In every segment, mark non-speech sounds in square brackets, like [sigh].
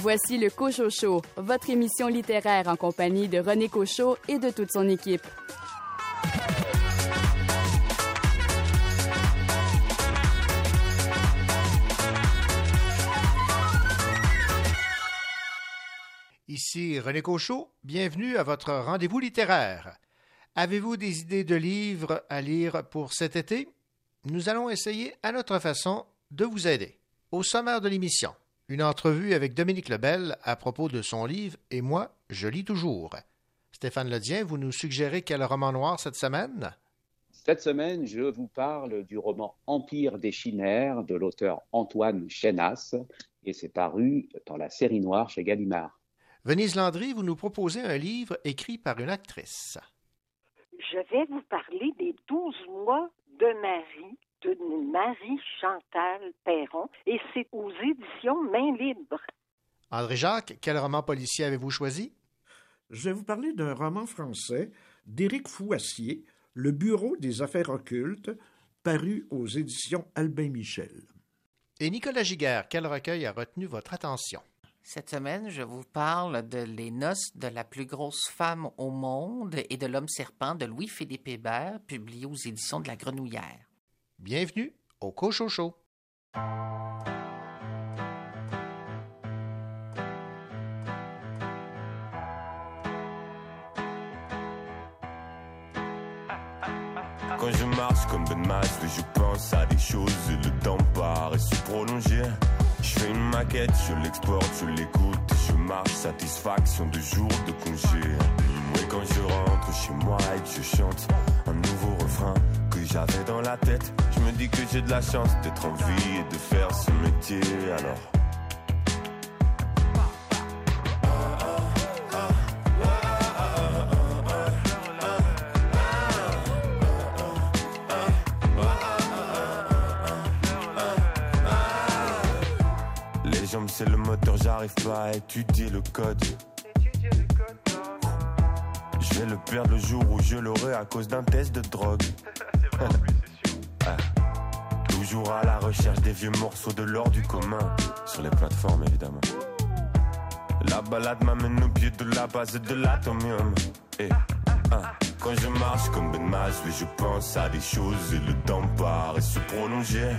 Voici le Cochot Show, votre émission littéraire en compagnie de René Cochot et de toute son équipe. Ici René Cochot, bienvenue à votre rendez-vous littéraire. Avez-vous des idées de livres à lire pour cet été? Nous allons essayer à notre façon de vous aider. Au sommaire de l'émission, une entrevue avec Dominique Lebel à propos de son livre Et moi, je lis toujours. Stéphane Ledien, vous nous suggérez quel roman noir cette semaine? Cette semaine, je vous parle du roman Empire des chimères de l'auteur Antoine Chenas et c'est paru dans la série noire chez Gallimard. Venise Landry, vous nous proposez un livre écrit par une actrice. Je vais vous parler des douze mois de Marie de Marie-Chantal Perron et c'est aux éditions Main Libre. André Jacques, quel roman policier avez-vous choisi? Je vais vous parler d'un roman français d'Éric Fouassier, Le Bureau des affaires occultes, paru aux éditions Albin Michel. Et Nicolas Giguère, quel recueil a retenu votre attention? Cette semaine, je vous parle de Les noces de la plus grosse femme au monde et de l'homme serpent de Louis-Philippe Hébert, publié aux éditions de la Grenouillère. Bienvenue au Cochocho. Quand je marche comme Ben Masque, je pense à des choses et le temps paraît se prolonger. Je fais une maquette, je l'exporte, je l'écoute, je marche, satisfaction de jour de congé. Et quand je rentre chez moi et que je chante un nouveau refrain j'avais dans la tête, je me dis que j'ai de la chance d'être en vie et de faire ce métier alors. Les jambes c'est le moteur, j'arrive pas à étudier le code. Je vais le perdre le jour où je l'aurai à cause d'un test de drogue. [laughs] Ah. Toujours à la recherche des vieux morceaux de l'or du commun. Sur les plateformes évidemment. La balade m'amène au pied de la base de l'atomium. Et, ah, quand je marche comme Ben Mas, je pense à des choses et le temps paraît se prolonger.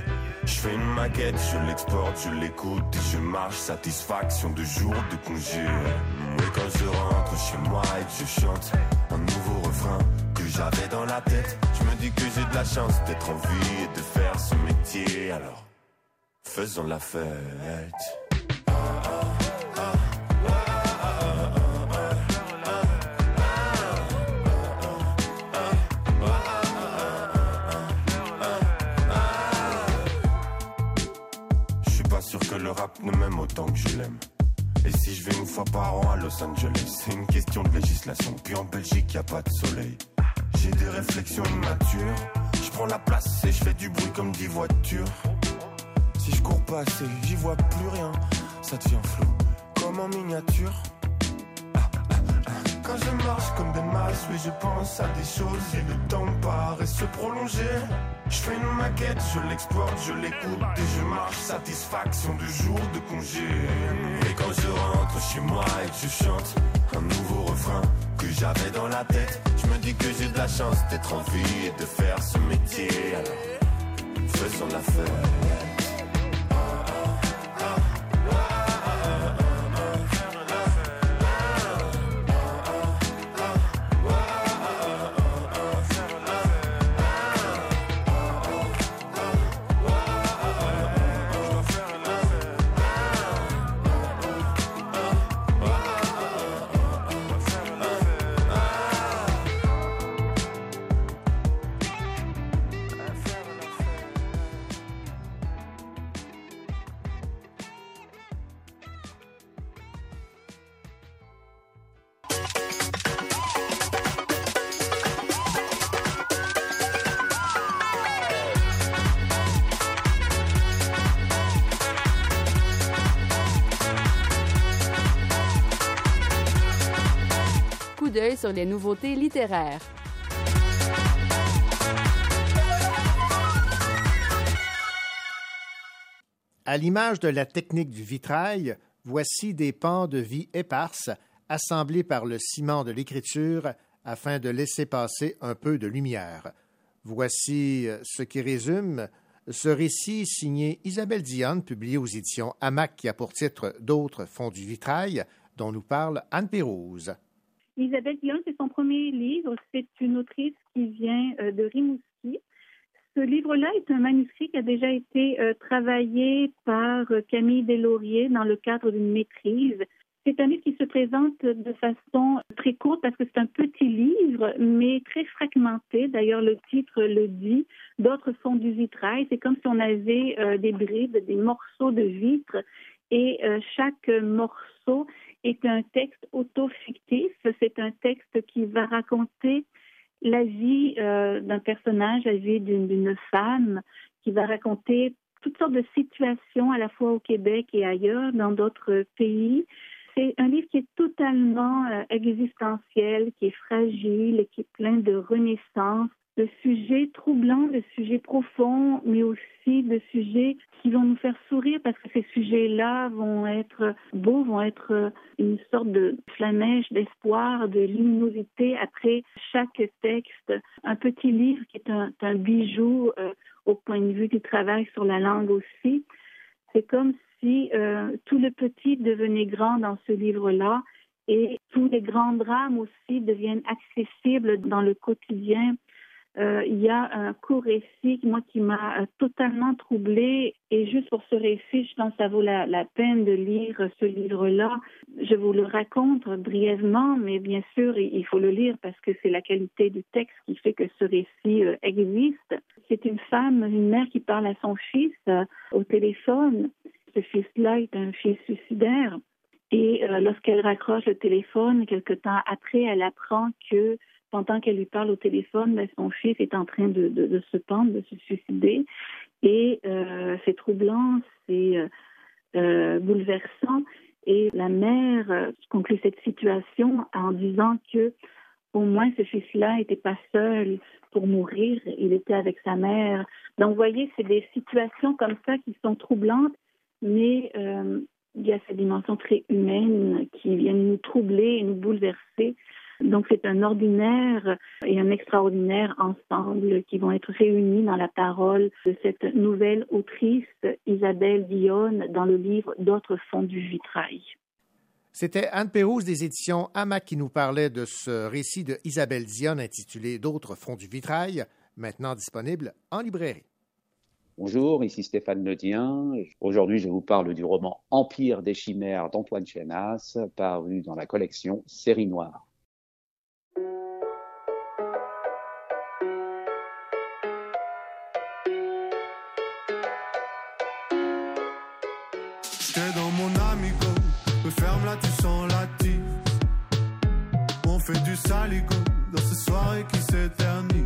Je fais une maquette, je l'exporte, je l'écoute et je marche, satisfaction de jour de congé. Et quand je rentre chez moi et que je chante un nouveau refrain j'avais dans la tête, je me dis que j'ai de la chance d'être en vie et de faire ce métier. Alors, faisons la fête. Je suis pas sûr que le rap ne m'aime autant que je l'aime. Et si je vais une fois par an à Los Angeles, c'est une question de législation. Puis en Belgique, y a pas de soleil. J'ai des réflexions immatures. Je prends la place et je fais du bruit comme dix voitures. Si je cours pas assez, j'y vois plus rien. Ça devient flou, comme en miniature. Quand je marche comme des masses, oui, je pense à des choses et le temps paraît se prolonger. Je fais une maquette, je l'exporte, je l'écoute et je marche, satisfaction de jour de congé. Et quand je rentre chez moi et que je chante un nouveau refrain que j'avais dans la tête, je me dis que j'ai de la chance d'être en vie et de faire ce métier. Alors, faisons la fête. Sur les nouveautés littéraires. À l'image de la technique du vitrail, voici des pans de vie éparses assemblés par le ciment de l'écriture afin de laisser passer un peu de lumière. Voici euh, ce qui résume ce récit signé Isabelle Dionne, publié aux éditions Hamac, qui a pour titre D'autres fonds du vitrail, dont nous parle Anne Pérouse. Isabelle Dionne, c'est son premier livre. C'est une autrice qui vient euh, de Rimouski. Ce livre-là est un manuscrit qui a déjà été euh, travaillé par Camille Deslauriers dans le cadre d'une maîtrise. C'est un livre qui se présente de façon très courte parce que c'est un petit livre, mais très fragmenté. D'ailleurs, le titre le dit. D'autres font du vitrail. C'est comme si on avait euh, des brides, des morceaux de vitre, et euh, chaque morceau est un texte auto-fictif. C'est un texte qui va raconter la vie euh, d'un personnage, la vie d'une femme, qui va raconter toutes sortes de situations à la fois au Québec et ailleurs, dans d'autres pays. C'est un livre qui est totalement euh, existentiel, qui est fragile, qui est plein de renaissance, de sujets troublants, de sujets profonds, mais aussi de sujets qui vont nous faire sourire parce que ces sujets-là vont être beaux, vont être une sorte de flamèche d'espoir, de luminosité après chaque texte. Un petit livre qui est un, bijou euh, au point de vue du travail sur la langue aussi. C'est comme si euh, tout le petit devenait grand dans ce livre-là et tous les grands drames aussi deviennent accessibles dans le quotidien. Euh, il y a un court récit moi qui m'a euh, totalement troublée et juste pour ce récit, je pense que ça vaut la, peine de lire ce livre-là. Je vous le raconte brièvement, mais bien sûr, il faut le lire parce que c'est la qualité du texte qui fait que ce récit existe. C'est une femme, une mère qui parle à son fils au téléphone ce fils-là est un fils suicidaire. Et euh, lorsqu'elle raccroche le téléphone, quelque temps après, elle apprend que pendant qu'elle lui parle au téléphone, ben, son fils est en train de, se pendre, de se suicider. Et euh, c'est troublant, c'est euh, bouleversant. Et la mère conclut cette situation en disant que au moins ce fils-là n'était pas seul pour mourir, il était avec sa mère. Donc, vous voyez, c'est des situations comme ça qui sont troublantes mais euh, il y a cette dimension très humaine qui vient nous troubler et nous bouleverser. Donc c'est un ordinaire et un extraordinaire ensemble qui vont être réunis dans la parole de cette nouvelle autrice Isabelle Dionne dans le livre D'autres fonds du vitrail. C'était Anne Pérouse des éditions Hamac qui nous parlait de ce récit de Isabelle Dionne intitulé D'autres fonds du vitrail, maintenant disponible en librairie. Bonjour, ici Stéphane Ledien. Aujourd'hui, je vous parle du roman Empire des chimères d'Antoine Chenas, paru dans la collection Série Noire. Dans ces soirées qui s'éternisent.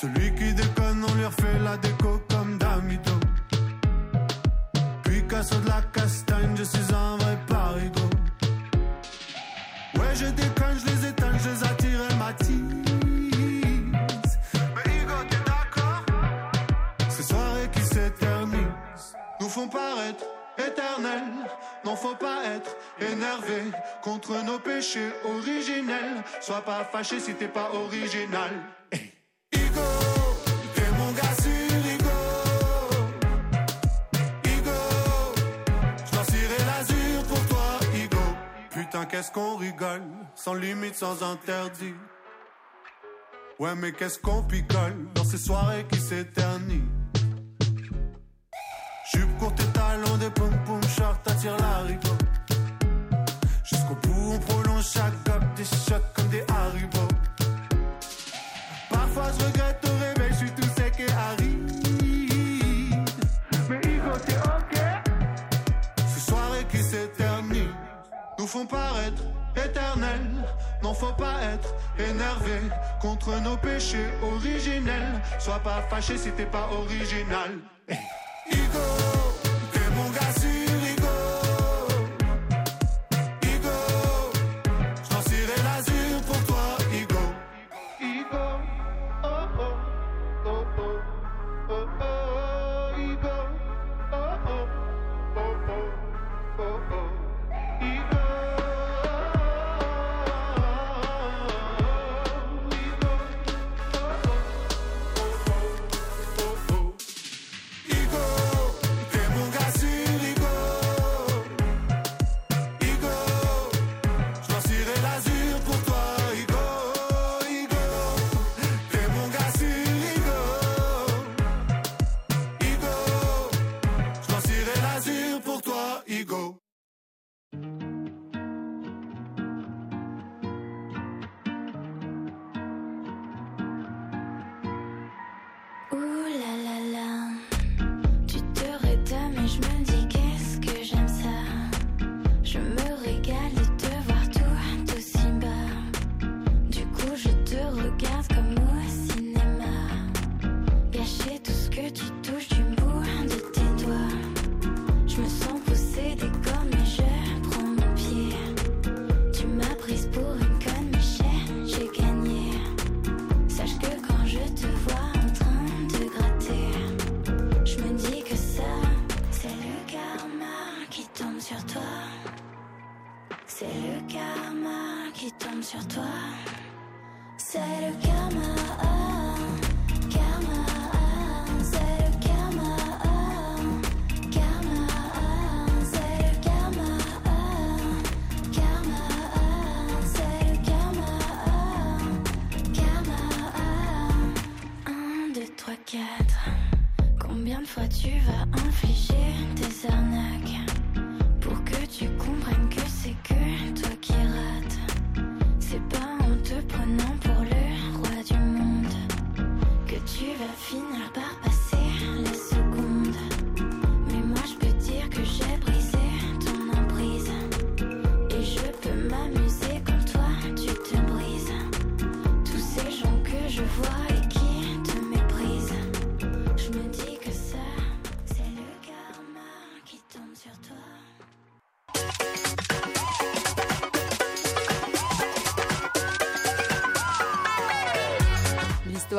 Celui qui déconne, on lui refait la déco comme Damito. Picasso de la castagne, je suis un vrai parigo. Ouais, je déconne, je les éteins, je les attire, elle m'attise. Mais Hugo, t'es d'accord? Ces soirées qui s'éternisent nous font paraître éternels. N'en faut pas être énervé contre nos péchés originels. Sois pas fâché si t'es pas original. qu'est-ce qu'on rigole, sans limite, sans interdit. Ouais, mais qu'est-ce qu'on picole dans ces soirées qui s'éternisent? Jupe courte et talons, des pom pom short, t'attires la rigole. Jusqu'au bout, on prolonge chaque gobe, des shots comme des haribots. Parfois, je regrette au réveil, je suis tout sec et aride. Mais Hugo, c'est ok? Ces soirées qui s'éternisent nous font paraître éternels. N'en faut pas être énervé contre nos péchés originels. Sois pas fâché si t'es pas original. ego.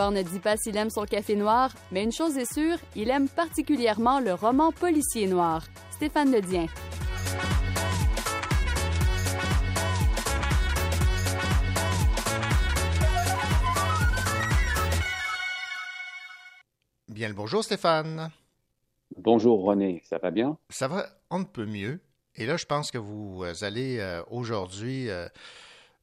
Ne dit pas s'il aime son café noir, mais une chose est sûre, il aime particulièrement le roman policier noir. Stéphane Ledien. Bien le bonjour Stéphane. Bonjour René, ça va bien? Ça va on ne peut mieux. Et là, je pense que vous allez euh, aujourd'hui euh,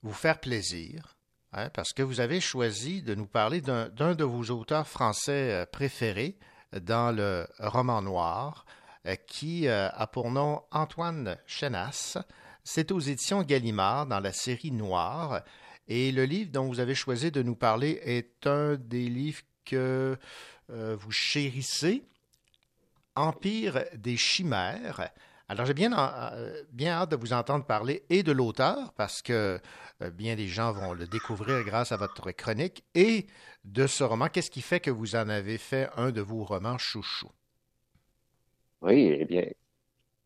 vous faire plaisir Hein, parce que vous avez choisi de nous parler d'un de vos auteurs français euh, préférés dans le roman noir, euh, qui euh, a pour nom Antoine Chenas. C'est aux éditions Gallimard dans la série Noire. Et le livre dont vous avez choisi de nous parler est un des livres que vous chérissez, Empire des chimères. Alors, j'ai bien, euh, bien hâte de vous entendre parler et de l'auteur, parce que euh, bien des gens vont le découvrir grâce à votre chronique, et de ce roman. Qu'est-ce qui fait que vous en avez fait un de vos romans chouchou? Oui, eh bien,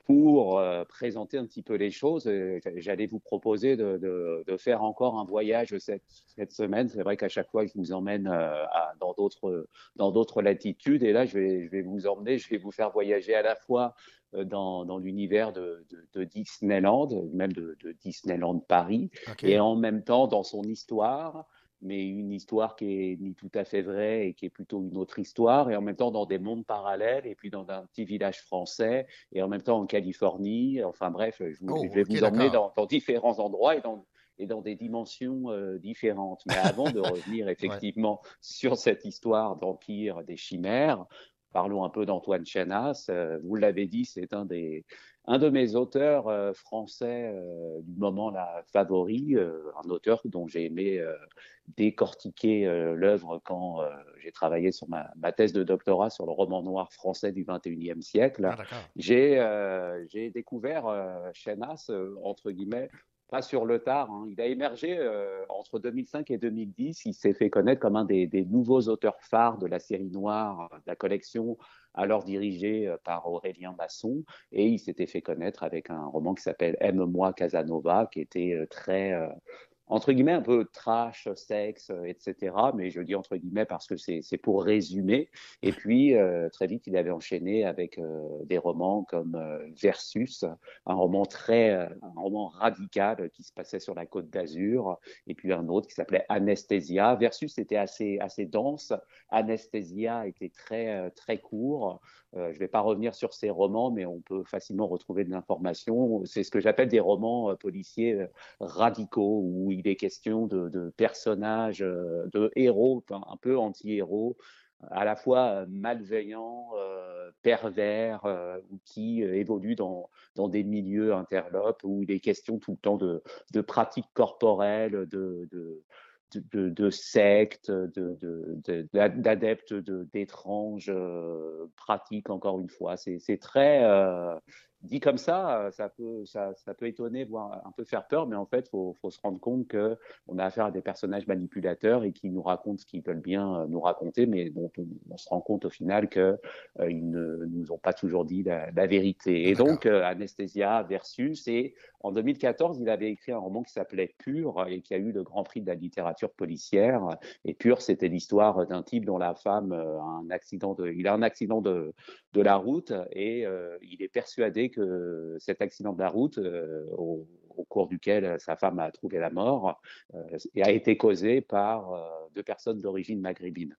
pour euh, présenter un petit peu les choses, j'allais vous proposer de, faire encore un voyage cette, semaine. C'est vrai qu'à chaque fois, je vous emmène dans d'autres latitudes. Et là, je vais, je vais vous emmener, je vais vous faire voyager à la fois euh, dans, dans l'univers de, de, Disneyland, même de, Disneyland Paris, et en même temps dans son histoire, mais une histoire qui est ni tout à fait vraie et qui est plutôt une autre histoire, et en même temps dans des mondes parallèles, et puis dans un petit village français, et en même temps en Californie. Enfin bref, je, oh, vais vous emmener dans, dans, différents endroits et dans, et dans des dimensions euh, différentes. Mais avant de revenir [laughs] effectivement sur cette histoire d'empire des chimères, Parlons un peu d'Antoine Chenas. Euh, vous l'avez dit, c'est un des un de mes auteurs euh, français euh, du moment là favori, un auteur dont j'ai aimé décortiquer l'œuvre quand j'ai travaillé sur ma, ma, thèse de doctorat sur le roman noir français du 21e siècle. Ah, j'ai découvert Chenas entre guillemets pas sur le tard. Hein. Il a émergé euh, entre 2005 et 2010. Il s'est fait connaître comme un des, nouveaux auteurs phares de la série noire, de la collection alors dirigée euh, par Aurélien Masson. Et il s'était fait connaître avec un roman qui s'appelle Aime-moi Casanova, qui était euh, très entre guillemets, un peu trash, sexe, euh, etc. Mais je dis entre guillemets parce que c'est pour résumer. Et puis, euh, très vite, il avait enchaîné avec euh, des romans comme Versus, un roman très, un roman radical qui se passait sur la côte d'Azur. Et puis un autre qui s'appelait Anesthesia. Versus était assez, assez dense. Anesthesia était très, très court. Je ne vais pas revenir sur ces romans, mais on peut facilement retrouver de l'information. C'est ce que j'appelle des romans policiers radicaux, où est question de, personnages, de héros, un peu anti-héros, à la fois malveillants, pervers, ou qui évoluent dans, des milieux interlopes, où il est question tout le temps de, pratiques corporelles, de de, de sectes, d'adeptes d'étranges pratiques, encore une fois. C'est très dit comme ça, ça peut, ça, ça, peut étonner, voire un peu faire peur, mais en fait, il faut, faut, se rendre compte qu'on a affaire à des personnages manipulateurs et qui nous racontent ce qu'ils veulent bien euh, nous raconter, mais dont on, se rend compte au final qu'ils euh, ne nous ont pas toujours dit la, la vérité. Et donc, euh, Anesthesia versus, et en 2014, il avait écrit un roman qui s'appelait Pur et qui a eu le Grand Prix de la littérature policière. Et Pur, c'était l'histoire d'un type dont la femme a un accident de, il a un accident de, de la route et euh, il est persuadé que cet accident de la route, euh, au, cours duquel sa femme a trouvé la mort, euh, a été causé par deux personnes d'origine maghrébine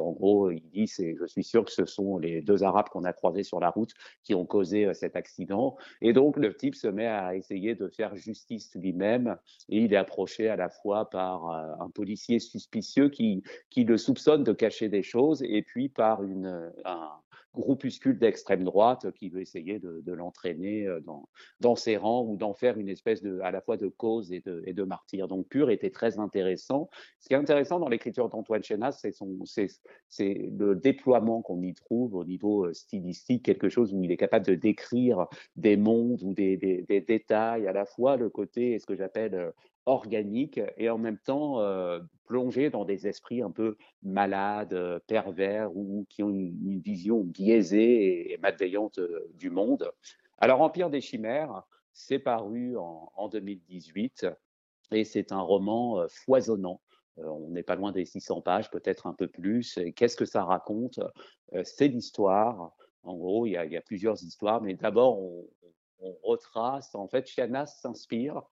en gros, il dit, je suis sûr que ce sont les deux Arabes qu'on a croisés sur la route qui ont causé euh, cet accident. Et donc, le type se met à essayer de faire justice lui-même et il est approché à la fois par euh, un policier suspicieux qui, qui le soupçonne de cacher des choses et puis par une, un, groupuscule d'extrême droite qui veut essayer de, l'entraîner euh, dans, ses rangs ou d'en faire une espèce de, à la fois de cause et de, et martyr. Donc Pur était très intéressant. Ce qui est intéressant dans l'écriture d'Antoine Chenas, c'est, son, c'est, c'est le déploiement qu'on y trouve au niveau euh, stylistique, quelque chose où il est capable de décrire des mondes ou des, des, des détails, à la fois le côté, ce que j'appelle euh, organique et en même temps euh, plonger dans des esprits un peu malades, euh, pervers ou qui ont une, vision biaisée et malveillante euh, du monde. Alors Empire des chimères, c'est paru en, en, 2018 et c'est un roman euh, foisonnant. on n'est pas loin des 600 pages, peut-être un peu plus. Qu'est-ce que ça raconte? C'est l'histoire. En gros, il y, a, plusieurs histoires, mais d'abord, on, on retrace. En fait, Chianas s'inspire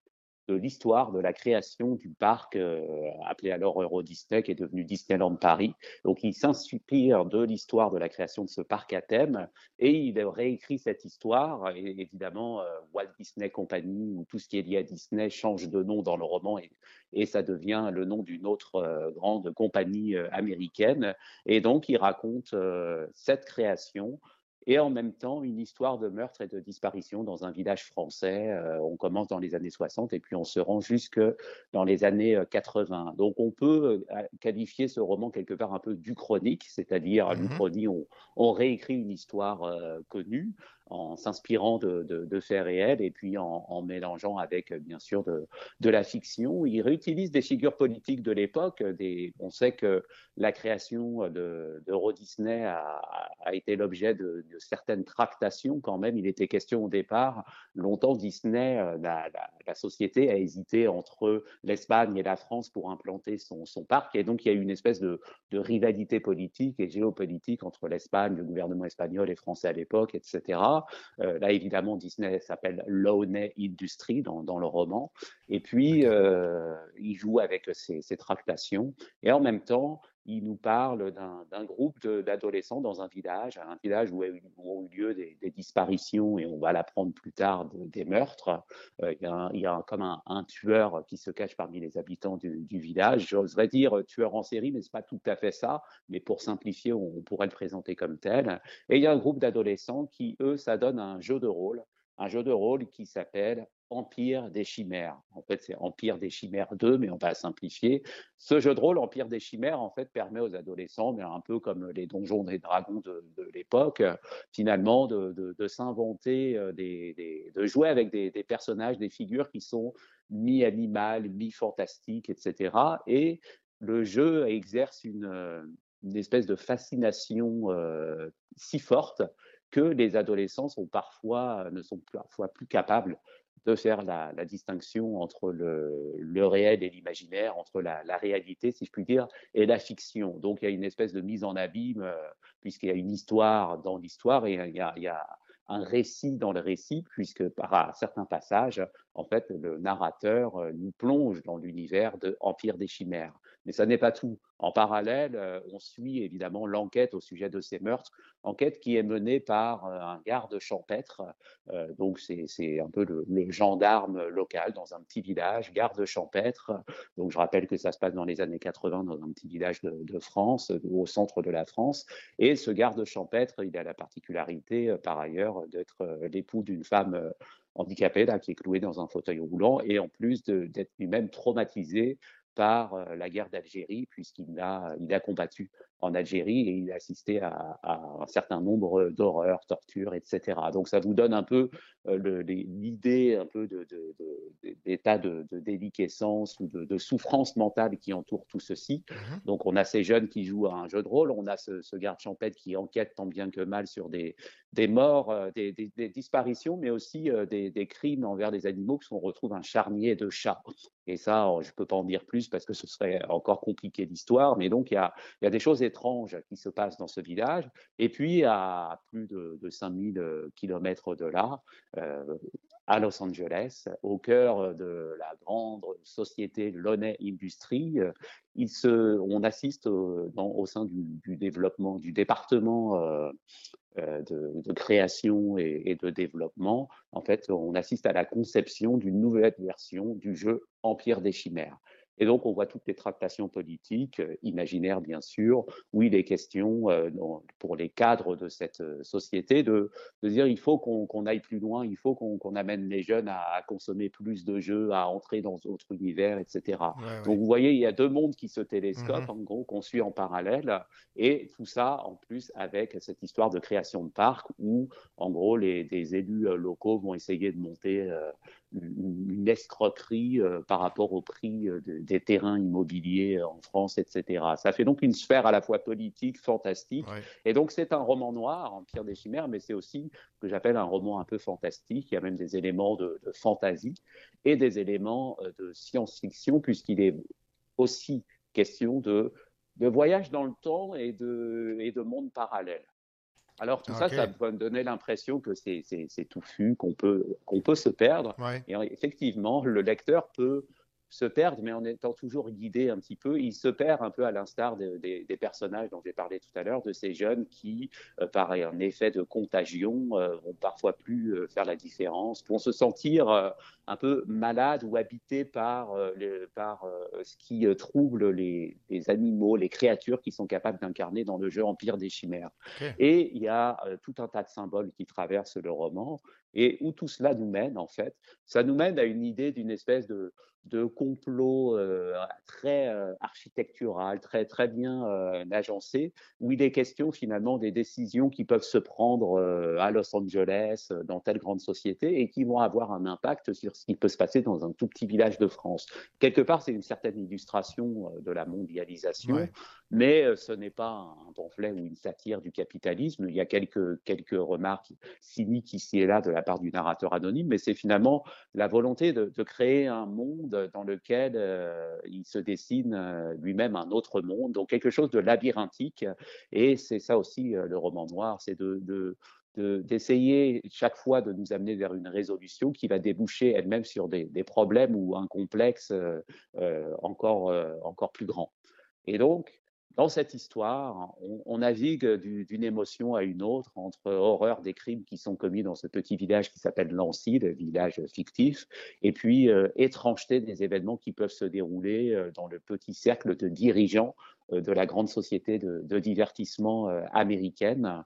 de l'histoire de la création du parc euh, appelé alors Euro Disney, qui est devenu Disneyland Paris. Donc, il s'inspire de l'histoire de la création de ce parc à thème et il réécrit cette histoire. Évidemment, euh, Walt Disney Company ou tout ce qui est lié à Disney change de nom dans le roman et, ça devient le nom d'une autre euh, grande compagnie américaine. Et donc, il raconte cette création et en même temps une histoire de meurtre et de disparition dans un village français. Euh, on commence dans les années 60 et puis on se rend jusque dans les années 80. Euh, Donc on peut euh, qualifier ce roman quelque part un peu du chronique, c'est-à-dire mmh. l'Uchronie, on, on, réécrit une histoire euh, connue en s'inspirant de, de, de, faits réels et puis en, mélangeant avec, bien sûr, de, de la fiction. Il réutilise des figures politiques de l'époque. On sait que la création de, de Disney a, a été l'objet de, certaines tractations quand même. Il était question au départ, longtemps, Disney, euh, la, société a hésité entre l'Espagne et la France pour implanter son, son, parc. Et donc, il y a eu une espèce de rivalité politique et géopolitique entre l'Espagne, le gouvernement espagnol et français à l'époque, etc. Euh, là, évidemment, Disney s'appelle Lowney Industry dans, dans, le roman. Et puis, euh, il joue avec ces, ces, tractations. Et en même temps, il nous parle d'un groupe d'adolescents dans un village, un village où, ont eu lieu des, disparitions et on va l'apprendre plus tard de, des meurtres. Euh, il, y a, a comme un, un, tueur qui se cache parmi les habitants du, village. J'oserais dire tueur en série, mais c'est pas tout à fait ça. Mais pour simplifier, on, on pourrait le présenter comme tel. Et il y a un groupe d'adolescents qui, eux, s'adonnent à un jeu de rôle un jeu de rôle qui s'appelle Empire des Chimères. En fait, c'est Empire des Chimères 2, mais on va simplifier. Ce jeu de rôle, Empire des Chimères, en fait, permet aux adolescents, mais un peu comme les donjons des dragons de, l'époque, finalement, de, s'inventer, euh, de jouer avec des, personnages, des figures qui sont mi-animales, mi-fantastiques, etc. Et le jeu exerce une, une espèce de fascination euh, si forte que les adolescents parfois, ne sont parfois plus capables de faire la, distinction entre le, réel et l'imaginaire, entre la, la, réalité, si je puis dire, et la fiction. Donc il y a une espèce de mise en abîme, euh, puisqu'il y a une histoire dans l'histoire et il y a, il y a un récit dans le récit, puisque par certains passages, en fait, le narrateur euh, nous plonge dans l'univers de Empire des Chimères. Mais ça n'est pas tout. En parallèle, euh, on suit évidemment l'enquête au sujet de ces meurtres, enquête qui est menée par euh, un garde champêtre. donc c'est un peu le, gendarme local dans un petit village, garde champêtre. Donc je rappelle que ça se passe dans les années 80 dans un petit village de, de France, au centre de la France. Et ce garde champêtre, il a la particularité par ailleurs d'être l'époux d'une femme handicapé, là, qui est cloué dans un fauteuil roulant, et en plus d'être lui-même traumatisé par la guerre d'Algérie, puisqu'il a, il a combattu en Algérie et il a assisté à, un certain nombre d'horreurs, tortures, etc. Donc ça vous donne un peu euh, l'idée un peu d'état de, de, de, déliquescence ou de, souffrance mentale qui entoure tout ceci. Mmh Donc on a ces jeunes qui jouent à un jeu de rôle, on a ce, ce garde champêtre qui enquête tant bien que mal sur des, des morts, euh, des, des, disparitions, mais aussi euh, des, crimes envers des animaux, puisqu'on retrouve un charnier de chat. Et ça, je ne peux pas en dire plus parce que ce serait encore compliqué l'histoire, mais donc il y a, y a, des choses étranges qui se passent dans ce village. Et puis, à plus de, de 5000 euh, kilomètres de là, à Los Angeles, au cœur de la grande société Lonet Industries, se, on assiste au sein du, développement du département euh, de, création et, de développement, en fait, on assiste à la conception d'une nouvelle version du jeu Empire des Chimères. Et donc, on voit toutes les tractations politiques, euh, imaginaires bien sûr, où il est question, euh, pour les cadres de cette euh, société, de, de dire il faut qu'on aille plus loin, il faut qu'on amène les jeunes à, consommer plus de jeux, à entrer dans d'autres univers, etc. donc, vous voyez, il y a deux mondes qui se télescopent, mm-hmm. en gros, qu'on suit en parallèle, et tout ça, en plus, avec cette histoire de création de parcs, où, en gros, les, des élus locaux vont essayer de monter une escroquerie euh, par rapport au prix euh, des terrains immobiliers euh, en France, etc. Ça fait donc une sphère à la fois politique, fantastique. Et donc c'est un roman noir, Empire des Chimères, mais c'est aussi ce que j'appelle un roman un peu fantastique. Il y a même des éléments de, de fantasy et des éléments de science-fiction, puisqu'il est aussi question de, de voyage dans le temps et de, et de monde parallèle. Alors tout ça, ça peut donner l'impression que c'est touffu, qu'on peut, qu'on peut se perdre. Et effectivement, le lecteur peut se perdre, mais en étant toujours guidé un petit peu, il se perd un peu à l'instar des personnages dont j'ai parlé tout à l'heure, de ces jeunes qui, euh, par un effet de contagion, euh, vont parfois plus euh, faire la différence, vont se sentir un peu malades ou habités par, par ce qui trouble les, animaux, les créatures qui sont capables d'incarner dans le jeu Empire des Chimères. Et il y a tout un tas de symboles qui traversent le roman, et où tout cela nous mène, en fait, ça nous mène à une idée d'une espèce de de complot euh, très euh, architectural, très, très bien euh, agencé, où il est question finalement des décisions qui peuvent se prendre à Los Angeles, dans telle grande société, et qui vont avoir un impact sur ce qui peut se passer dans un tout petit village de France. Quelque part, c'est une certaine illustration de la mondialisation, mais ce n'est pas un pamphlet ou une satire du capitalisme. Il y a quelques, quelques remarques cyniques ici et là de la part du narrateur anonyme, mais c'est finalement la volonté de, créer un monde dans lequel euh, il se dessine euh, lui-même un autre monde, donc quelque chose de labyrinthique. Et c'est ça aussi euh, le roman noir, c'est de, d'essayer chaque fois de nous amener vers une résolution qui va déboucher elle-même sur des, problèmes ou un complexe encore, encore plus grand. Et donc, dans cette histoire, on, navigue d'une émotion à une autre entre horreur des crimes qui sont commis dans ce petit village qui s'appelle Lancy, le village fictif, et puis euh, étrangeté des événements qui peuvent se dérouler euh, dans le petit cercle de dirigeants euh, de la grande société de, de divertissement américaine.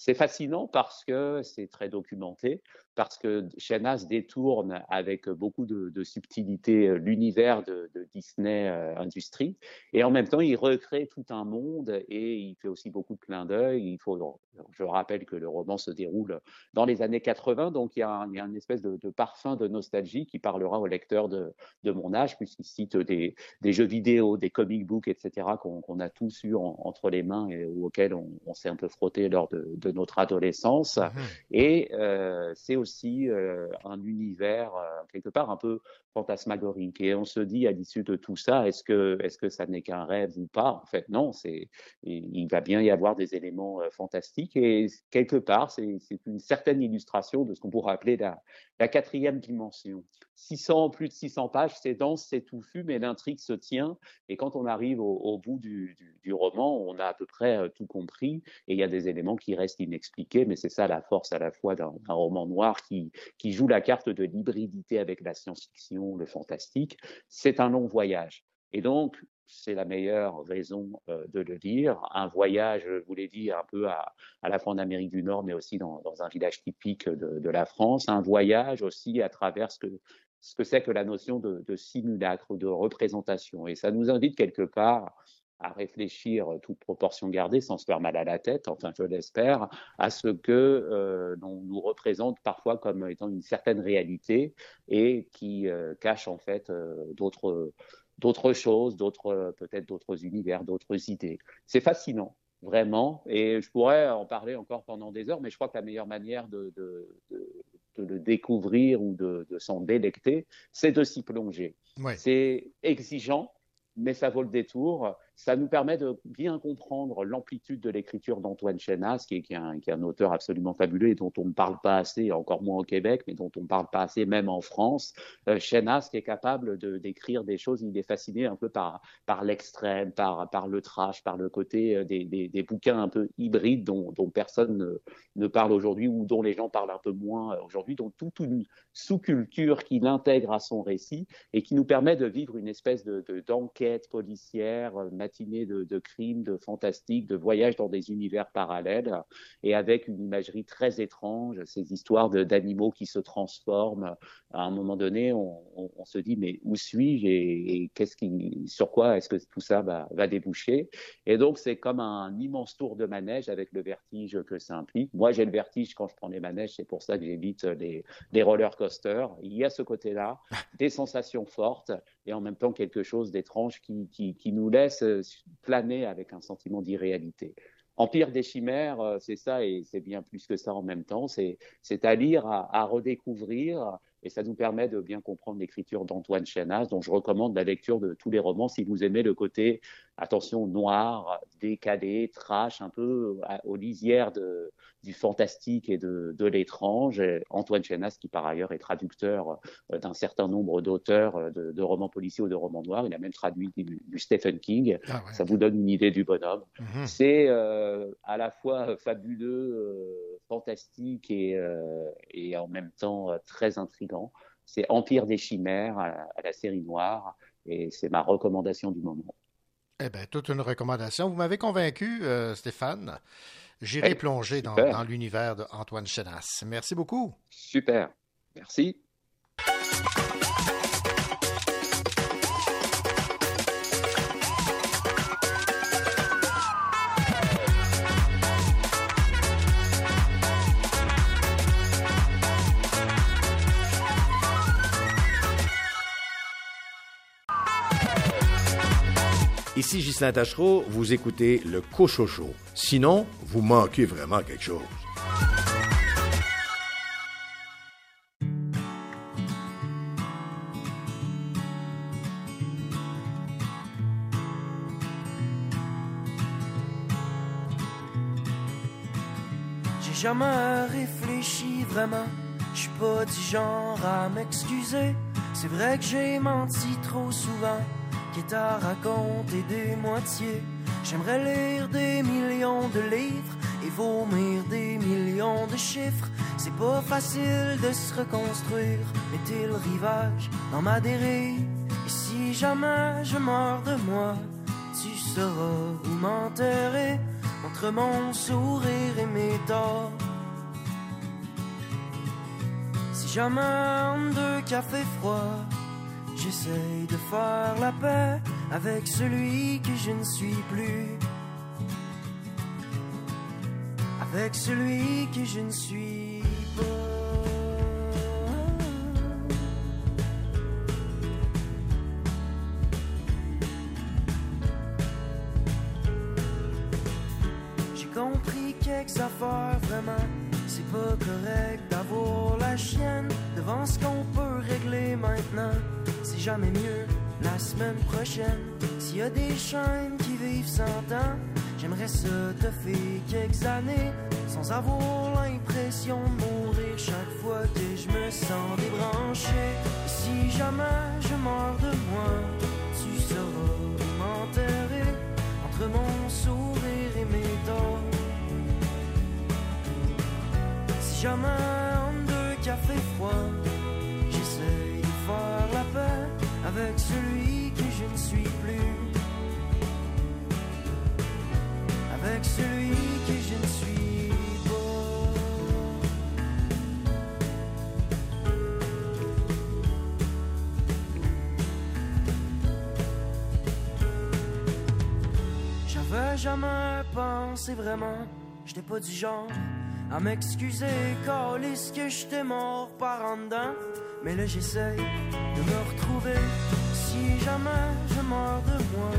C'est fascinant parce que c'est très documenté, parce que Shenaz détourne avec beaucoup de, subtilité euh, l'univers de, Disney euh, Industries et en même temps il recrée tout un monde et il fait aussi beaucoup de clins d'œil. Il faut, je rappelle que le roman se déroule dans les années 80, donc il y a, un, une espèce de, parfum de nostalgie qui parlera au lecteur de, mon âge puisqu'il cite des, jeux vidéo, des comic books, etc. qu'on a tous eu entre les mains et auxquels on, s'est un peu frotté lors de, notre adolescence. Mmh et euh, c'est aussi euh, un univers euh, quelque part un peu fantasmagorique. Et on se dit à l'issue de tout ça, est-ce que, est-ce que ça n'est qu'un rêve ou pas? En fait, non. C'est, il va bien y avoir des éléments fantastiques et quelque part, c'est, une certaine illustration de ce qu'on pourrait appeler la, la quatrième dimension. 600, plus de 600 pages, c'est dense, c'est touffu, mais l'intrigue se tient. Et quand on arrive au, bout du, du, roman, on a à peu près tout compris. Et il y a des éléments qui restent inexpliqués, mais c'est ça la force à la fois d'un roman noir qui, qui joue la carte de l'hybridité avec la science-fiction, le fantastique. C'est un long voyage. Et donc, c'est la meilleure raison euh, de le lire. Un voyage, je vous l'ai dit, un peu à, à, la fois en Amérique du Nord, mais aussi dans, dans un village typique de, de, la France. Un voyage aussi à travers ce que ce que c'est que la notion de, simulacre ou de représentation. Et ça nous invite quelque part à réfléchir, toute proportion gardée, sans se faire mal à la tête, enfin je l'espère, à ce que euh, l'on nous représente parfois comme étant une certaine réalité et qui euh, cache en fait euh, d'autres choses, d'autres peut-être d'autres univers, d'autres idées. C'est fascinant, vraiment, et je pourrais en parler encore pendant des heures, mais je crois que la meilleure manière de, de le découvrir ou de, s'en délecter, c'est de s'y plonger. Ouais. C'est exigeant, mais ça vaut le détour. Ça nous permet de bien comprendre l'amplitude de l'écriture d'Antoine Chenas, qui est, un, auteur absolument fabuleux et dont on ne parle pas assez, encore moins au Québec, mais dont on ne parle pas assez même en France. Euh, Chenas qui est capable de d'écrire des choses, il est fasciné un peu par, l'extrême, par, le trash, par le côté euh, des, bouquins un peu hybrides dont, personne ne, parle aujourd'hui ou dont les gens parlent un peu moins euh, aujourd'hui, dont toute une sous-culture qu'il intègre à son récit et qui nous permet de vivre une espèce de, de d'enquête policière, de, crimes, de fantastique, de voyages dans des univers parallèles et avec une imagerie très étrange, ces histoires d'animaux qui se transforment. À un moment donné, on, se dit mais où suis-je et, qu'est-ce qui, sur quoi est-ce que tout ça va, déboucher? Et donc c'est comme un immense tour de manège avec le vertige que ça implique. Moi j'ai le vertige quand je prends les manèges, c'est pour ça que j'évite les roller coasters. Il y a ce côté-là, des sensations fortes et en même temps quelque chose d'étrange qui, qui, nous laisse planer avec un sentiment d'irréalité. Empire des chimères, c'est ça et c'est bien plus que ça en même temps. C'est à lire, à, à, redécouvrir et ça nous permet de bien comprendre l'écriture d'Antoine Chenas, dont je recommande la lecture de tous les romans si vous aimez le côté, attention, noir, décalé, trash, un peu aux lisières de, du fantastique et de, de l'étrange. Antoine Chenas, qui par ailleurs est traducteur d'un certain nombre d'auteurs de, de, romans policiers ou de romans noirs, il a même traduit du, du Stephen King. Ah ouais. Ça vous donne une idée du bonhomme. Mm -hmm. C'est euh, à la fois fabuleux, euh, fantastique et, euh, et en même temps très intriguant. C'est Empire des chimères à, à la série noire et c'est ma recommandation du moment. Eh bien, toute une recommandation. Vous m'avez convaincu, euh, Stéphane. J'irai hey, plonger dans, dans l'univers d'Antoine Chenas. Merci beaucoup. Super. Merci. Ici Ghislain Tachereau, vous écoutez le Cochocho. Sinon, vous manquez vraiment quelque chose. J'ai jamais réfléchi vraiment, je pas du genre à m'excuser. C'est vrai que j'ai menti trop souvent quitte à raconter des moitiés. J'aimerais lire des millions de livres et vomir des millions de chiffres. C'est pas facile de se reconstruire, mettez le rivage dans ma dérive? Et si jamais je meurs de moi, tu sauras où m'enterrer entre mon sourire et mes torts. Si jamais en deux cafés froids, J'essaye de faire la paix avec celui que je ne suis plus. Avec celui que je ne suis pas. S'il y a des chaînes qui vivent cent ans, j'aimerais ça te faire quelques années sans avoir l'impression de mourir chaque fois que je me sens débranché. Si jamais je meurs de moi, tu sauras m'enterrer entre mon sourire et mes torts. Si jamais avec celui je ne suis pas. J'avais jamais pensé vraiment, j'étais pas du genre à m'excuser, est-ce que j'étais mort par en dedans. Mais là j'essaye de me retrouver, si jamais je meurs de moi,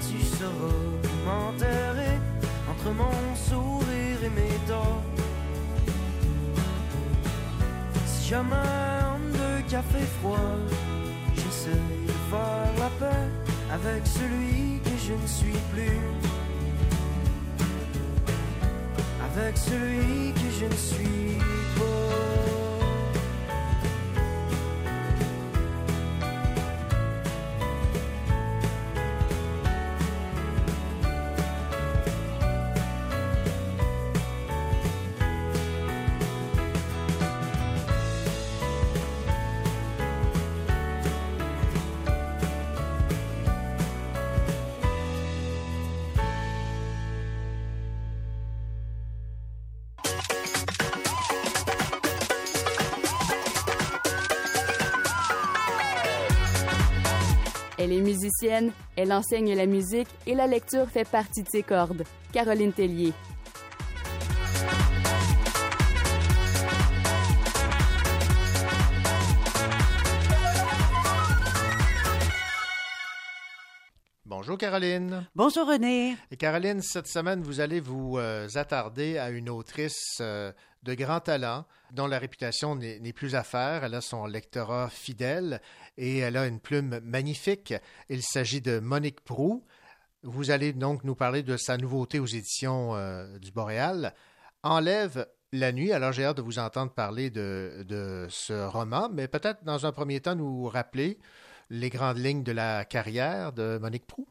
tu seras m'enterrer mon sourire et mes torts. Si jamais en deux cafés froids, j'essaye de faire la paix avec celui que je ne suis plus. Avec celui que je ne suis pas. Elle enseigne la musique et la lecture fait partie de ses cordes. Caroline Tellier. Bonjour Caroline. Bonjour René. Et Caroline, cette semaine, vous allez vous euh, attarder à une autrice euh, de grand talent dont la réputation n'est plus à faire. Elle a son lectorat fidèle et elle a une plume magnifique. Il s'agit de Monique Prou. Vous allez donc nous parler de sa nouveauté aux éditions euh, du Boréal. Enlève la nuit. Alors j'ai hâte de vous entendre parler de, de ce roman, mais peut-être dans un premier temps nous rappeler les grandes lignes de la carrière de Monique Prou.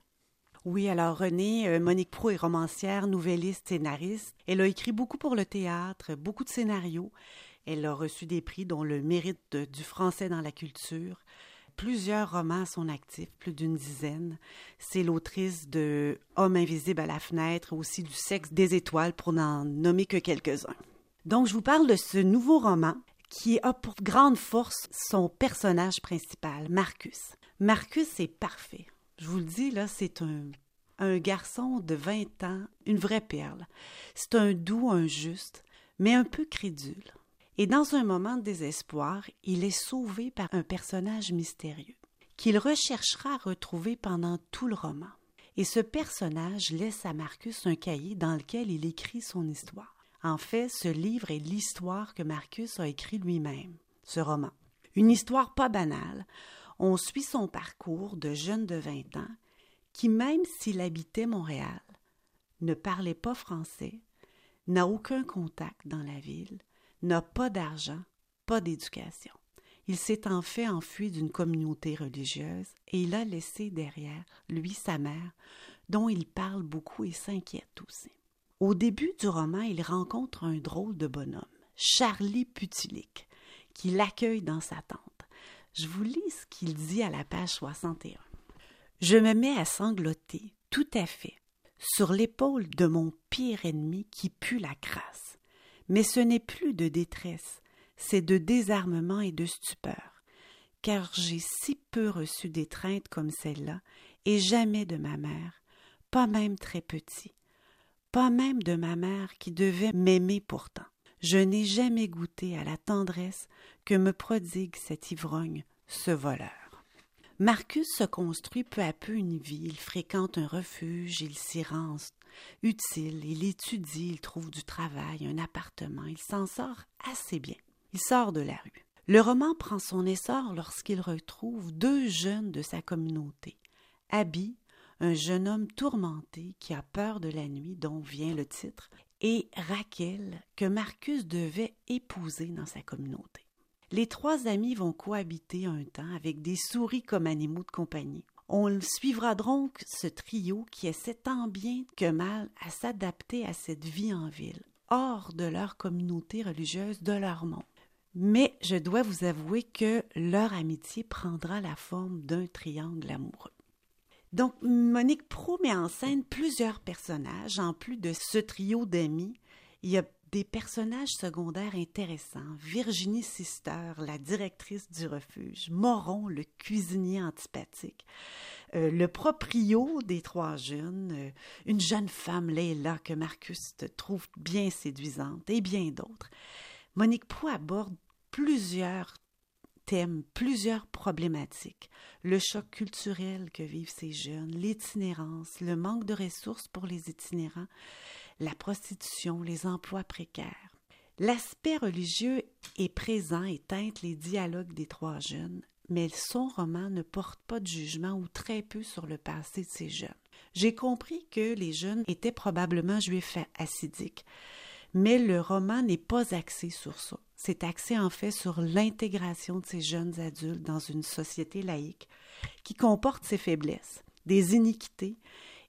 Oui, alors Renée, euh, Monique Prou est romancière, nouvelliste, scénariste. Elle a écrit beaucoup pour le théâtre, beaucoup de scénarios. Elle a reçu des prix dont le mérite du français dans la culture. Plusieurs romans sont actifs, plus d'une dizaine. C'est l'autrice de Homme invisible à la fenêtre, aussi du sexe des étoiles, pour n'en nommer que quelques-uns. Donc, je vous parle de ce nouveau roman qui a pour grande force son personnage principal, Marcus. Marcus est parfait. Je vous le dis, là, c'est un, un garçon de 20 ans, une vraie perle. C'est un doux, un juste, mais un peu crédule. Et dans un moment de désespoir, il est sauvé par un personnage mystérieux, qu'il recherchera à retrouver pendant tout le roman. Et ce personnage laisse à Marcus un cahier dans lequel il écrit son histoire. En fait, ce livre est l'histoire que Marcus a écrit lui-même, ce roman. Une histoire pas banale, on suit son parcours de jeune de 20 ans qui, même s'il habitait Montréal, ne parlait pas français, n'a aucun contact dans la ville, n'a pas d'argent, pas d'éducation. Il s'est en fait enfui d'une communauté religieuse et il a laissé derrière lui sa mère, dont il parle beaucoup et s'inquiète aussi. Au début du roman, il rencontre un drôle de bonhomme, Charlie Putilic, qui l'accueille dans sa tente. Je vous lis ce qu'il dit à la page 61. Je me mets à sangloter, tout à fait, sur l'épaule de mon pire ennemi qui pue la crasse. Mais ce n'est plus de détresse, c'est de désarmement et de stupeur, car j'ai si peu reçu d'étreinte comme celle-là, et jamais de ma mère, pas même très petit, pas même de ma mère qui devait m'aimer pourtant. Je n'ai jamais goûté à la tendresse que me prodigue cet ivrogne, ce voleur. Marcus se construit peu à peu une vie, il fréquente un refuge, il s'y rend utile, il étudie, il trouve du travail, un appartement, il s'en sort assez bien. Il sort de la rue. Le roman prend son essor lorsqu'il retrouve deux jeunes de sa communauté. Abby, un jeune homme tourmenté qui a peur de la nuit, dont vient le titre, et Raquel, que Marcus devait épouser dans sa communauté. Les trois amis vont cohabiter un temps avec des souris comme animaux de compagnie. On suivra donc ce trio qui essaie tant bien que mal à s'adapter à cette vie en ville, hors de leur communauté religieuse, de leur monde. Mais je dois vous avouer que leur amitié prendra la forme d'un triangle amoureux. Donc, Monique Pro met en scène plusieurs personnages. En plus de ce trio d'amis, il y a des personnages secondaires intéressants. Virginie Sister, la directrice du refuge. Moron, le cuisinier antipathique. Euh, le proprio des trois jeunes. euh, une jeune femme, Leila, que Marcus trouve bien séduisante. Et bien d'autres. Monique Prou aborde plusieurs thèmes, plusieurs problématiques. Le choc culturel que vivent ces jeunes, l'itinérance, le manque de ressources pour les itinérants, la prostitution, les emplois précaires. L'aspect religieux est présent et teinte les dialogues des trois jeunes, mais son roman ne porte pas de jugement ou très peu sur le passé de ces jeunes. J'ai compris que les jeunes étaient probablement juifs assidiques, mais le roman n'est pas axé sur ça. C'est axé en fait sur l'intégration de ces jeunes adultes dans une société laïque qui comporte ses faiblesses, des iniquités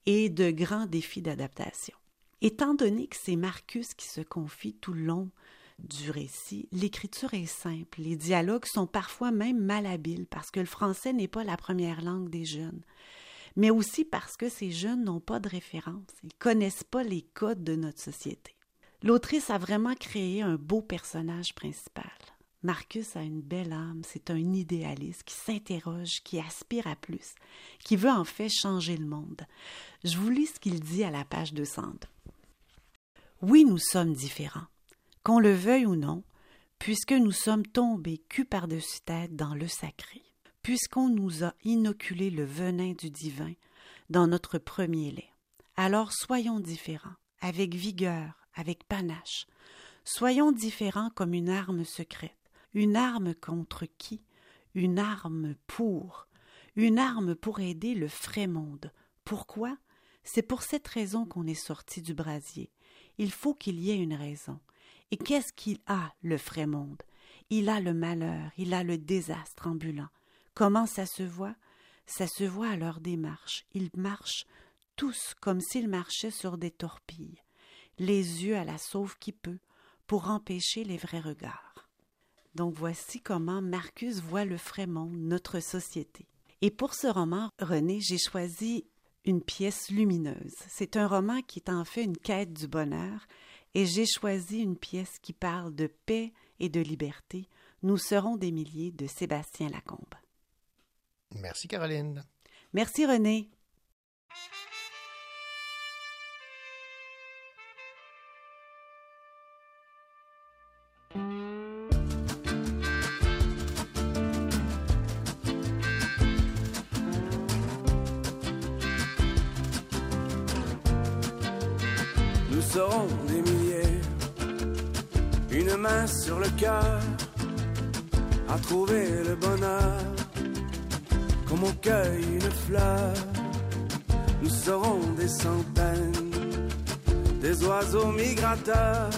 et de grands défis d'adaptation. Étant donné que c'est Marcus qui se confie tout le long du récit, l'écriture est simple, les dialogues sont parfois même malhabiles parce que le français n'est pas la première langue des jeunes, mais aussi parce que ces jeunes n'ont pas de référence, ils connaissent pas les codes de notre société. L'autrice a vraiment créé un beau personnage principal. Marcus a une belle âme, c'est un idéaliste qui s'interroge, qui aspire à plus, qui veut en fait changer le monde. Je vous lis ce qu'il dit à la page 202. Oui, nous sommes différents, qu'on le veuille ou non, puisque nous sommes tombés cul par-dessus tête dans le sacré, puisqu'on nous a inoculé le venin du divin dans notre premier lait. Alors soyons différents, avec vigueur, avec panache. Soyons différents comme une arme secrète. Une arme contre qui? Une arme pour. Une arme pour aider le frais monde. Pourquoi? C'est pour cette raison qu'on est sorti du brasier. Il faut qu'il y ait une raison. Et qu'est-ce qu'il a, le frais monde? Il a le malheur, il a le désastre ambulant. Comment ça se voit? Ça se voit à leur démarche. Ils marchent tous comme s'ils marchaient sur des torpilles, les yeux à la sauve qui peut, pour empêcher les vrais regards. Donc voici comment Marcus voit le frais monde, notre société. Et pour ce roman, René, j'ai choisi une pièce lumineuse. C'est un roman qui est en fait une quête du bonheur, et j'ai choisi une pièce qui parle de paix et de liberté. Nous serons des milliers de Sébastien Lacombe. Merci Caroline. Merci René. Nous serons des milliers, une main sur le cœur, à trouver le bonheur, comme on cueille une fleur. Nous serons des centaines, des oiseaux migrateurs,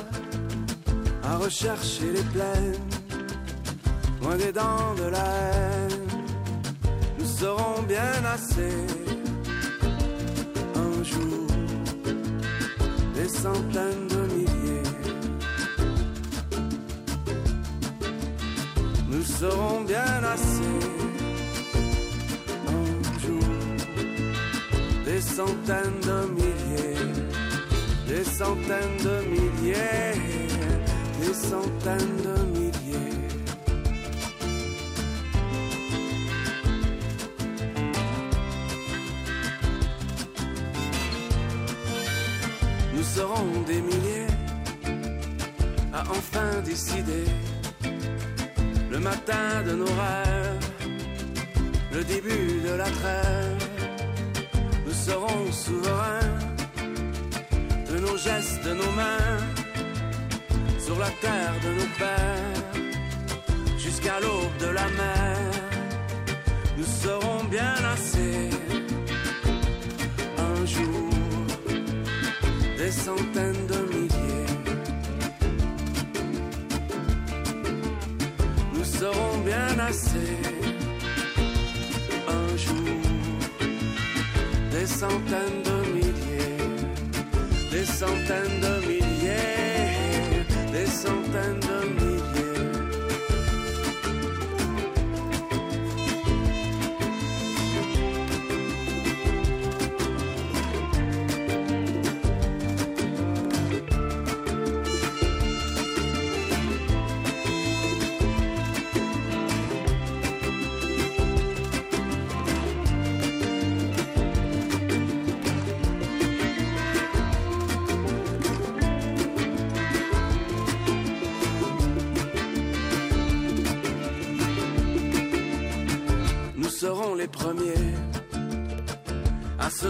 à rechercher les plaines, loin des dents de la haine. Nous serons bien assez, centaines de milliers. Nous serons bien assez un jour, des centaines de milliers, des centaines de milliers, des centaines de milliers. Nous serons des milliers à enfin décider le matin de nos rêves, le début de la trêve. Nous serons souverains de nos gestes, de nos mains, sur la terre de nos pères, jusqu'à l'aube de la mer. Nous serons bien assez un jour des centaines de milliers. Nous serons bien assez un jour des centaines de milliers, des centaines de milliers, des centaines de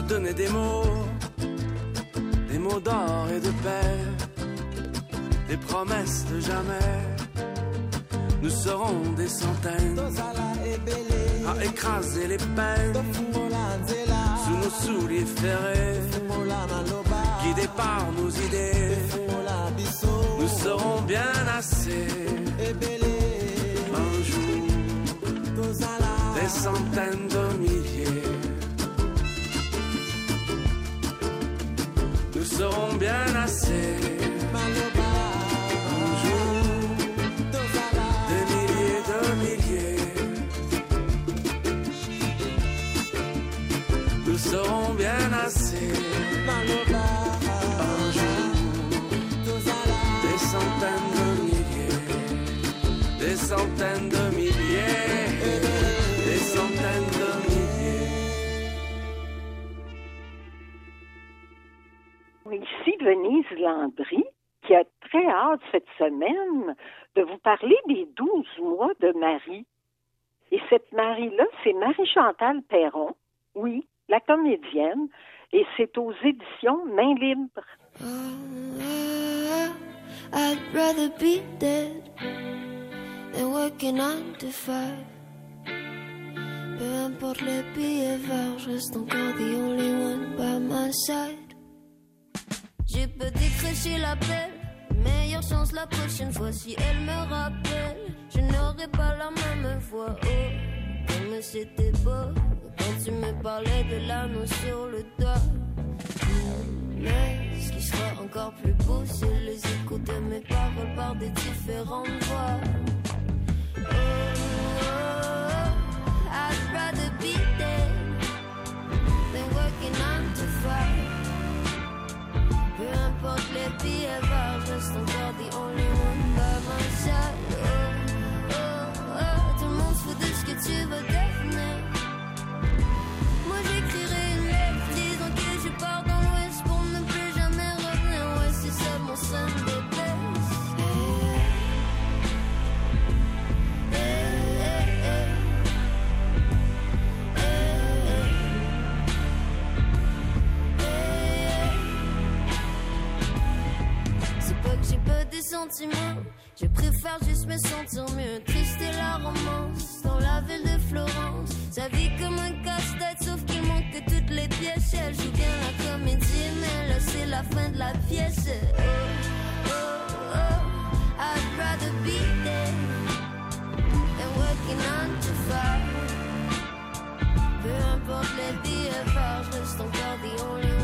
donner des mots, des mots d'or et de paix, des promesses de jamais. Nous serons des centaines à écraser les peines sous nos souliers ferrés, guidés par nos idées. Nous serons bien assez un jour des centaines de milliers. Nous serons bien assez Denise Landry, qui a très hâte cette semaine de vous parler des 12 mois de Marie. Et cette Marie-là, c'est Marie-Chantal Perron, oui, la comédienne, et c'est aux éditions Main Libre. I'd rather be dead than working on to five. Peu importe les billets verts, je reste encore the only one by my side. J'ai pas décroché l'appel, meilleure chance la prochaine fois si elle me rappelle. Je n'aurai pas la même voix, oh, comme c'était beau quand tu me parlais de l'anneau sur le doigt. Mais ce qui sera encore plus beau, c'est les échos de mes paroles par des différentes voix. Oh, Peu importe les billets verts, je reste encore the only one by my side. Oh, oh, oh, tout le monde se fout de ce je préfère juste me sentir mieux. Triste et la romance dans la ville de Florence. Sa vie comme un casse-tête, sauf qu'il manque que toutes les pièces. Elle joue bien la comédie, mais là c'est la fin de la pièce. Oh, oh, oh, I'd rather be dead than working on to five. Peu importe les billets je reste encore the only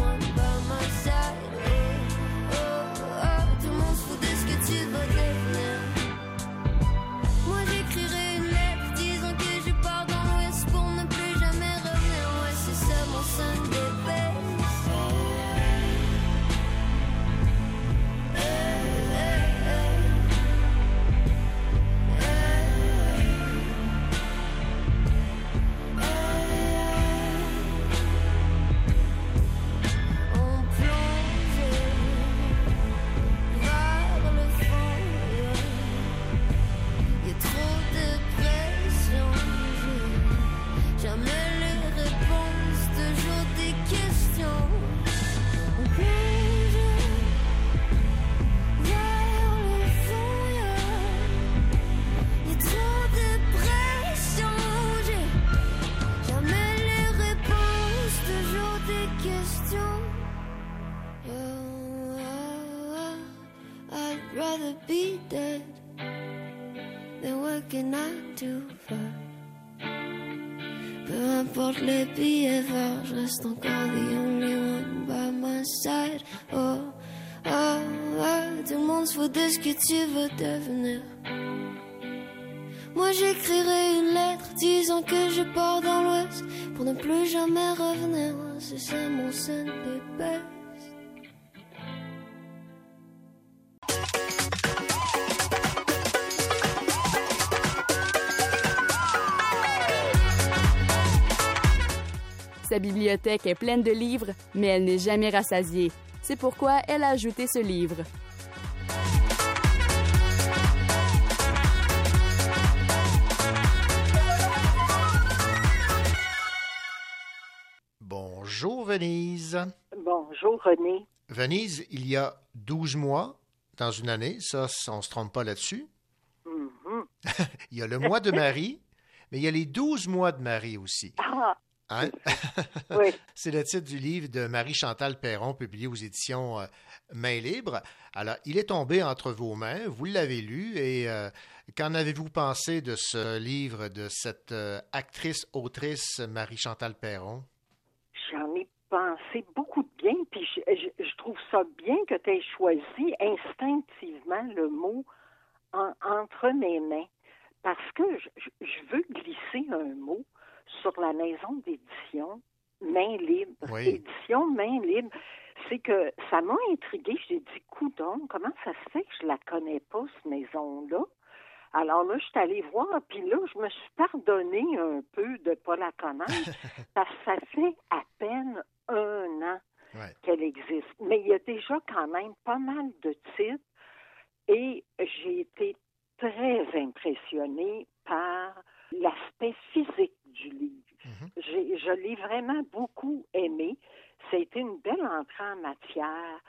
be dead working nine to five. Peu importe les billets verts, je reste encore the only one by my side. Oh, oh, oh, tout le monde se fout de ce que tu veux devenir. Moi j'écrirai une lettre disant que je pars dans l'ouest pour ne plus jamais revenir. C'est ça mon son des. Sa bibliothèque est pleine de livres, mais elle n'est jamais rassasiée. C'est pourquoi elle a ajouté ce livre. Bonjour Venise. Bonjour René. Venise, il y a 12 mois dans une année, ça, on ne se trompe pas là-dessus. Mhm. [laughs] il y a le mois de Marie, mais il y a les 12 mois de Marie aussi. Ah, Hein? [laughs] oui. C'est le titre du livre de Marie-Chantal Perron, publié aux éditions euh, Main Libre. Alors, il est tombé entre vos mains, vous l'avez lu, et euh, qu'en avez-vous pensé de ce livre de cette euh, actrice-autrice Marie-Chantal Perron? J'en ai pensé beaucoup de bien, puis je, je- je trouve ça bien que tu aies choisi instinctivement le mot en- entre mes mains, parce que je, je- je veux glisser un mot sur la maison d'édition Main Libre. Oui. Édition Main Libre. C'est que ça m'a intriguée. J'ai dit, coudon, comment ça se fait que je la connais pas, cette maison-là? Alors là, je suis allée voir, puis là, je me suis pardonné un peu de pas la connaître, [laughs] parce que ça fait à peine un an qu'elle existe. Mais il y a déjà quand même pas mal de titres, et j'ai été très impressionnée par l'aspect physique du livre. J'ai- Je l'ai vraiment beaucoup aimé. Été une belle entrée en matière.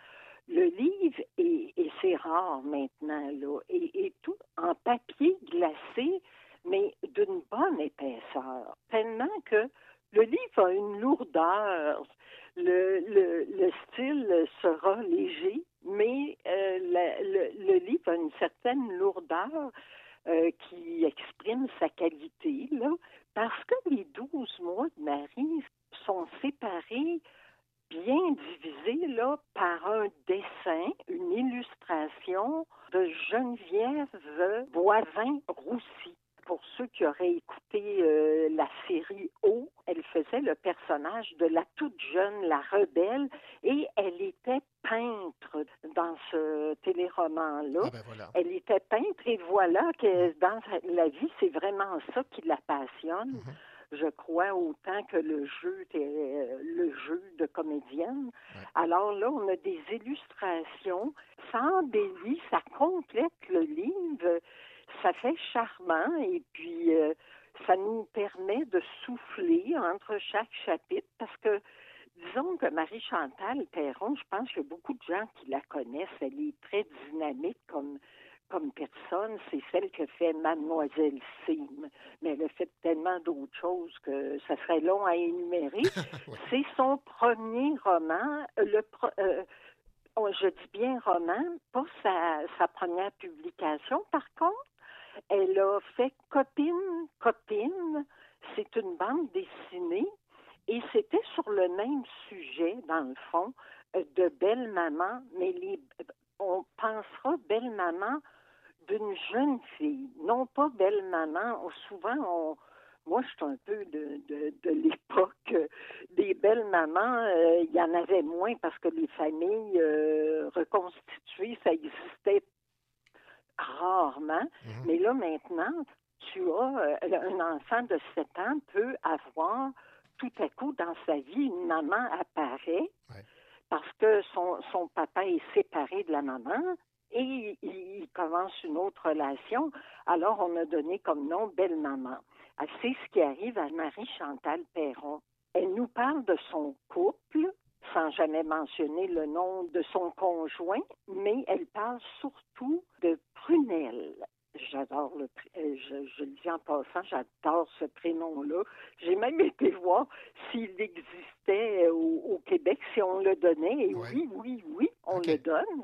Le livre, est, et c'est rare maintenant, là, est, est tout en papier glacé, mais d'une bonne épaisseur. Tellement que le livre a une lourdeur. Le, le, le style sera léger, mais euh, la- le, le livre a une certaine lourdeur euh, qui exprime sa qualité, là, parce que les douze mois de Marie sont séparés, bien divisés, là, par un dessin, une illustration de Geneviève Boivin-Roussy. Pour ceux qui auraient écouté euh, la série O, elle faisait le personnage de la toute jeune, la rebelle, et elle était peintre dans ce téléroman-là. Elle était peintre et voilà que dans la vie, c'est vraiment ça qui la passionne. Je crois autant que le jeu, le jeu de comédienne. Alors là, on a des illustrations, ça embellit, ça complète le livre, ça fait charmant et puis euh, ça nous permet de souffler entre chaque chapitre parce que disons que Marie-Chantal Perron, je pense qu'il y a beaucoup de gens qui la connaissent. Elle est très dynamique comme, comme personne. C'est celle que fait Mademoiselle Sim. Mais elle a fait tellement d'autres choses que ça serait long à énumérer. [laughs] C'est son premier roman. Le pro- euh, oh, je dis bien roman, pas sa, sa première publication. Par contre, elle a fait Copine, Copine. C'est une bande dessinée et c'était sur le même sujet, dans le fond, euh, de Belle Maman, mais les, on pensera Belle Maman d'une jeune fille, non pas Belle Maman. Souvent, on, moi, je suis un peu de, l'époque euh, des belles mamans. euh, Il y en avait moins parce que les familles euh, reconstituées, ça existait rarement. Mais là, maintenant, tu as euh, un enfant de 7 ans peut avoir tout à coup dans sa vie une maman apparaît parce que son, son papa est séparé de la maman et il, il commence une autre relation. Alors, on a donné comme nom Belle Maman. Ah, C'est ce qui arrive à Marie-Chantal Perron. Elle nous parle de son couple, sans jamais mentionner le nom de son conjoint, mais elle parle surtout de Prunelle. J'adore le, euh, je, je le dis en passant, j'adore ce prénom-là. J'ai même [laughs] été voir s'il existait euh, au, au Québec, si on le donnait. Et oui, oui, oui, on le donne.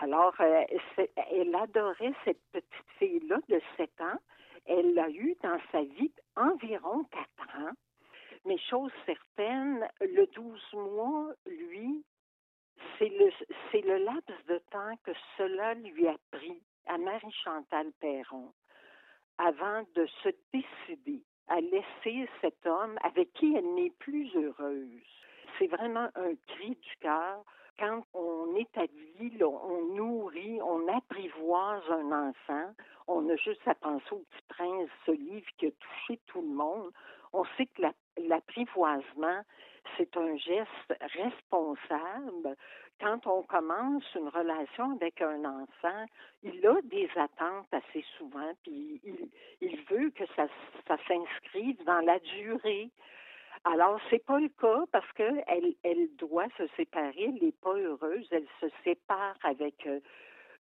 Alors, euh, elle adorait cette petite fille-là de 7 ans. Elle l'a eu dans sa vie environ 4 ans. Mais chose certaine, le 12 mois, lui, c'est le, le laps de temps que cela lui a pris à Marie-Chantal Perron avant de se décider à laisser cet homme avec qui elle n'est plus heureuse. C'est vraiment un cri du cœur. Quand on établit, là, on nourrit, on apprivoise un enfant, on a juste à penser au Petit Prince, ce livre qui a touché tout le monde. On sait que la- l'apprivoisement, c'est un geste responsable. Quand on commence une relation avec un enfant, il a des attentes assez souvent, puis il, veut que ça, s'inscrive dans la durée. Alors, c'est pas le cas parce que elle, elle doit se séparer. Elle n'est pas heureuse. Elle se sépare avec euh,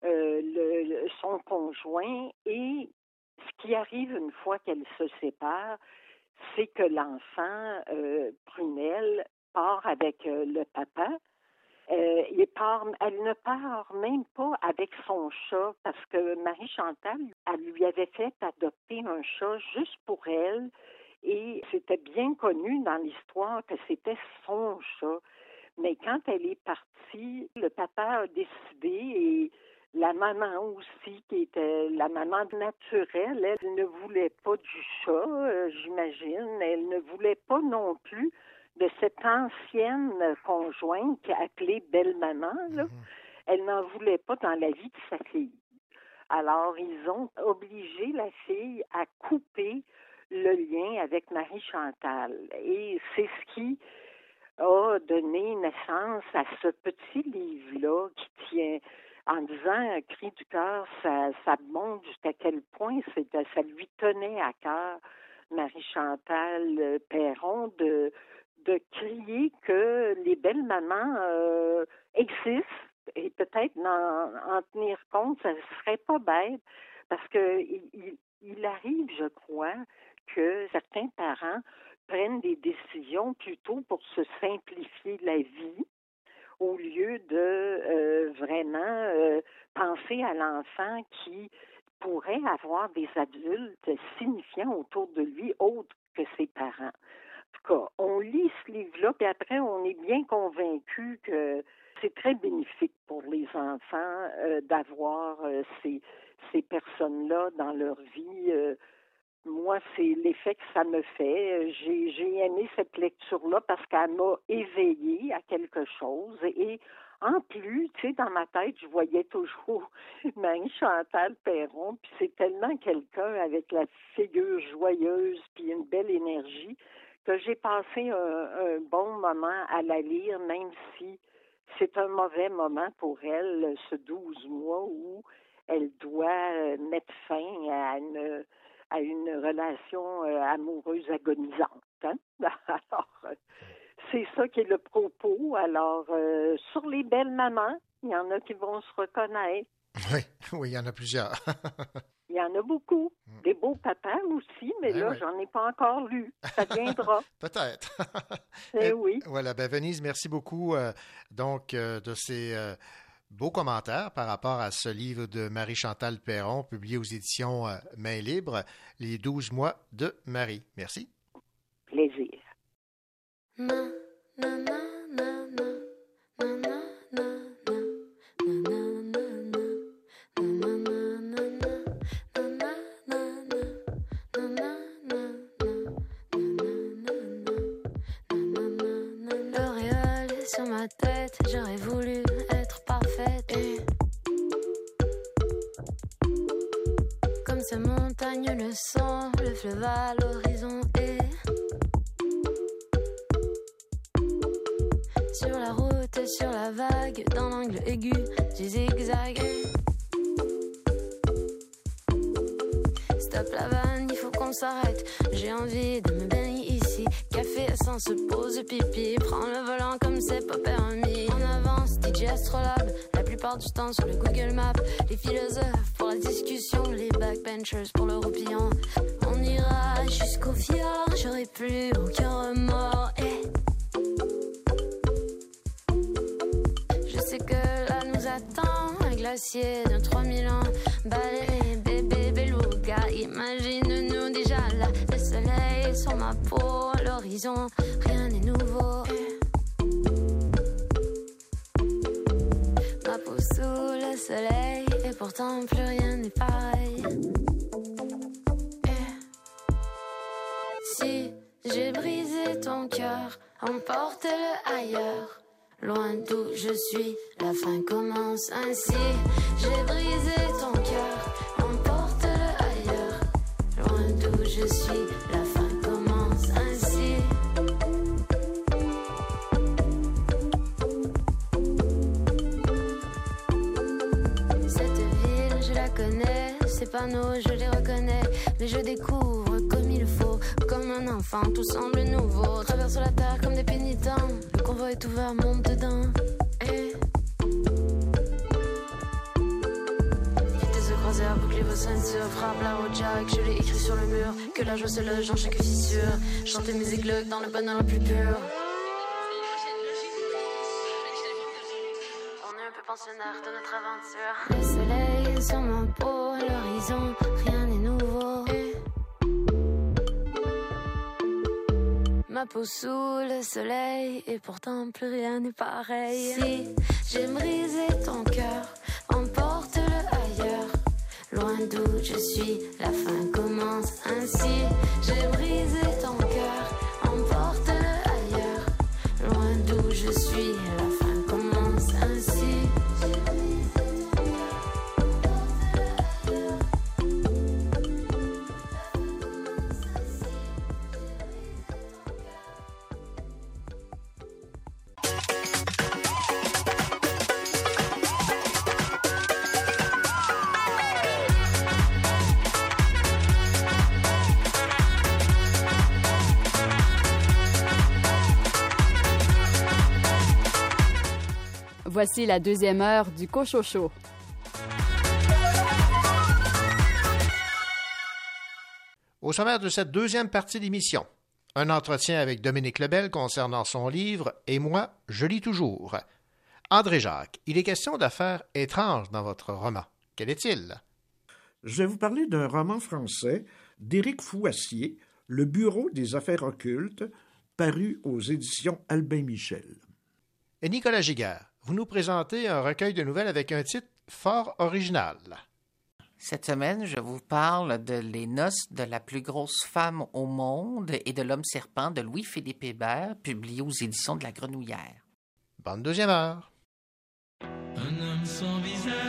euh, le- son conjoint et ce qui arrive une fois qu'elle se sépare, c'est que l'enfant, euh, Prunelle, part avec euh, le papa. Euh, elle ne part même pas avec son chat parce que Marie Chantal, elle lui avait fait adopter un chat juste pour elle et c'était bien connu dans l'histoire que c'était son chat. Mais quand elle est partie, le papa a décidé et la maman aussi, qui était la maman naturelle, elle ne voulait pas du chat, euh, j'imagine. Elle ne voulait pas non plus de cette ancienne conjointe appelée belle-maman. là. Elle n'en voulait pas dans la vie de sa fille. Alors, ils ont obligé la fille à couper le lien avec Marie Chantal. Et c'est ce qui a donné naissance à ce petit livre-là qui tient, en disant un cri du cœur, ça, ça montre jusqu'à quel point c'était, ça lui tenait à cœur, Marie-Chantal euh, Perron, de, de crier que les belles mamans euh, existent et peut-être d'en- en tenir compte, ça serait pas bête parce que il, il- il arrive, je crois, que certains parents prennent des décisions plutôt pour se simplifier la vie au lieu de euh, vraiment euh, penser à l'enfant qui pourrait avoir des adultes signifiants autour de lui autres que ses parents. En tout cas, on lit ce livre-là, puis après, on est bien convaincu que c'est très bénéfique pour les enfants euh, d'avoir ces, ces personnes-là dans leur vie. Moi, c'est l'effet que ça me fait. J'ai, aimé cette lecture-là parce qu'elle m'a éveillée à quelque chose. Et en plus, tu sais, dans ma tête, je voyais toujours [laughs] Marie-Chantal Perron, puis c'est tellement quelqu'un avec la figure joyeuse puis une belle énergie que j'ai passé un, un bon moment à la lire, même si c'est un mauvais moment pour elle, ce 12 mois où elle doit mettre fin à une, à une relation euh, amoureuse agonisante. hein? [laughs] Alors, euh, c'est ça qui est le propos. Alors, euh, sur les belles mamans, il y en a qui vont se reconnaître. Oui, [laughs] oui, il y en a plusieurs. [laughs] Il y en a beaucoup. Des beaux papas aussi, mais Ben là, oui. j'en ai pas encore lu. Ça viendra. Peut-être. Eh oui. Voilà, ben Venise, merci beaucoup donc de ces beaux commentaires par rapport à ce livre de Marie-Chantal Perron, publié aux éditions euh, Main Libre, Les 12 mois de Marie. Merci. Plaisir. À l'horizon et sur la route, sur la vague, dans l'angle aigu du zigzag. Stop la vanne, il faut qu'on s'arrête. J'ai envie de me baigner ici. Café sans se pose pipi. Prends le volant comme c'est pas permis. En avance, DJ Astrolabe. La plupart du temps sur le Google Maps. Les philosophes pour la discussion. Les backbenchers pour le roupillon. On ira jusqu'au fjord. J'aurai plus aucun remords. Et Je sais que là nous attend un glacier de 3000 ans. Balai, bébé, beluga, imagine-nous déjà là. Le soleil sur ma peau, l'horizon, rien n'est nouveau. Ma peau sous le soleil, et pourtant plus rien n'est pareil. Ton cœur, emporte-le ailleurs. Loin d'où je suis, la fin commence ainsi. J'ai brisé ton cœur, emporte-le ailleurs. Loin d'où je suis, la fin commence ainsi. Cette ville, je la connais, ces panneaux, je les reconnais. Mais je découvre un enfant, tout semble nouveau. Traverse la terre comme des pénitents. Le convoi est ouvert, monte dedans. Et. Vitesse de bouclez vos ceintures, frappe la route jack. Je l'ai écrit sur le mur. Que la joie se loge en chaque fissure. Chantez mes églogues dans le bonheur le plus pur. On est un peu pensionnaire de notre aventure. Le soleil sur ma peau, l'horizon, rien Ma peau sous le soleil, et pourtant plus rien n'est pareil. Si j'ai brisé ton cœur, emporte-le ailleurs. Loin d'où je suis, la fin commence ainsi. J'ai brisé ton cœur, emporte-le ailleurs. Loin d'où je suis, Voici la deuxième heure du Cochocho. Au sommaire de cette deuxième partie d'émission, un entretien avec Dominique Lebel concernant son livre Et moi, je lis toujours. André Jacques, il est question d'affaires étranges dans votre roman. Quel est-il? Je vais vous parler d'un roman français d'Éric Fouassier, Le Bureau des affaires occultes, paru aux éditions Albin Michel. Et Nicolas Giguère, vous nous présentez un recueil de nouvelles avec un titre fort original. Cette semaine, je vous parle de Les noces de la plus grosse femme au monde et de l'homme serpent de Louis-Philippe Hébert, publié aux éditions de la Grenouillère. Bonne deuxième heure. Un homme sans visage,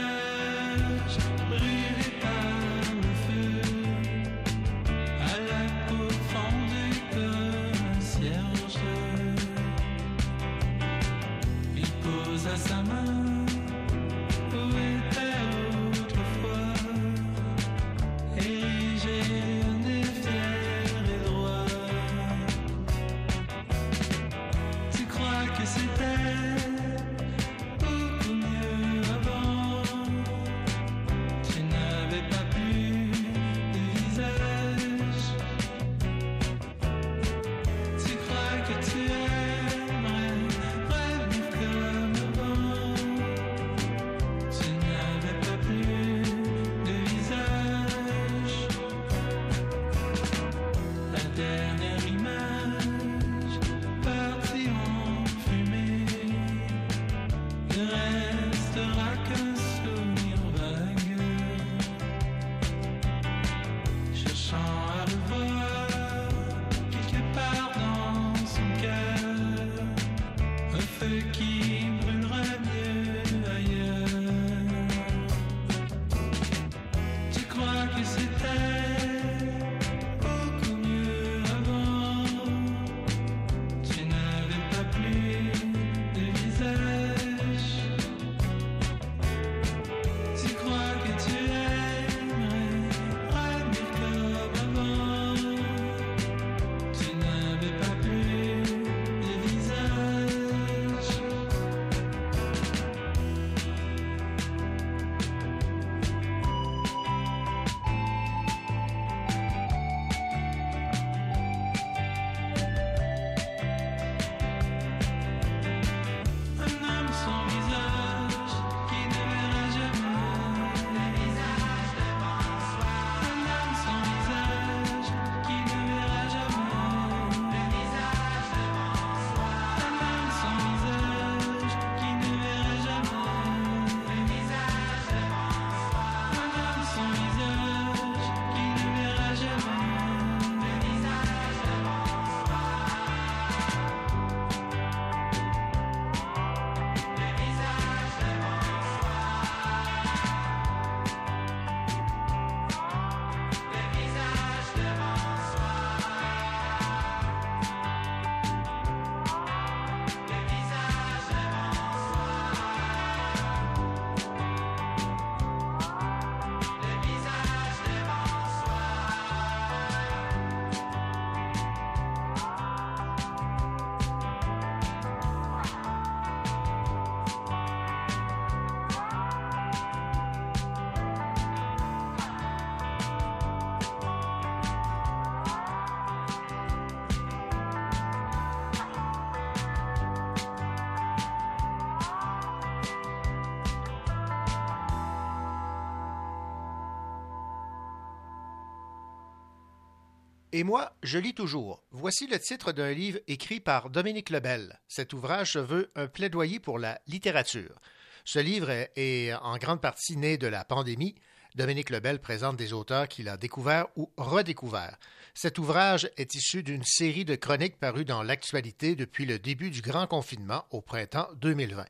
Et moi, je lis toujours. Voici le titre d'un livre écrit par Dominique Lebel. Cet ouvrage se veut un plaidoyer pour la littérature. Ce livre est, en grande partie né de la pandémie. Dominique Lebel présente des auteurs qu'il a découverts ou redécouverts. Cet ouvrage est issu d'une série de chroniques parues dans l'actualité depuis le début du grand confinement au printemps 2020.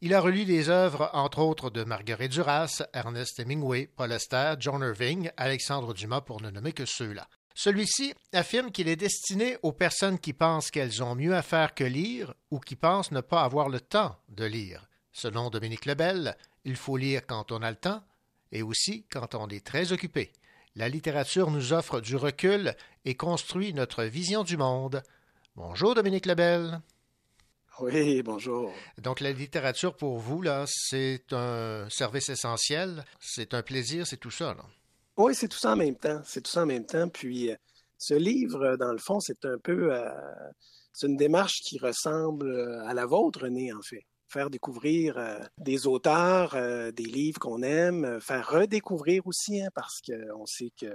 Il a relu des œuvres, entre autres, de Marguerite Duras, Ernest Hemingway, Paul Auster, John Irving, Alexandre Dumas, pour ne nommer que ceux-là. Celui-ci affirme qu'il est destiné aux personnes qui pensent qu'elles ont mieux à faire que lire ou qui pensent ne pas avoir le temps de lire. Selon Dominique Lebel, il faut lire quand on a le temps et aussi quand on est très occupé. La littérature nous offre du recul et construit notre vision du monde. Bonjour Dominique Lebel. Oui, bonjour. Donc la littérature pour vous, là, c'est un service essentiel, c'est un plaisir, c'est tout ça. Là. Oui, c'est tout ça en même temps. C'est tout ça en même temps. Puis, euh, ce livre, dans le fond, c'est un peu, euh, c'est une démarche qui ressemble euh, à la vôtre, René, en fait. Faire découvrir euh, des auteurs, euh, des livres qu'on aime, euh, faire redécouvrir aussi, hein, parce qu'on sait que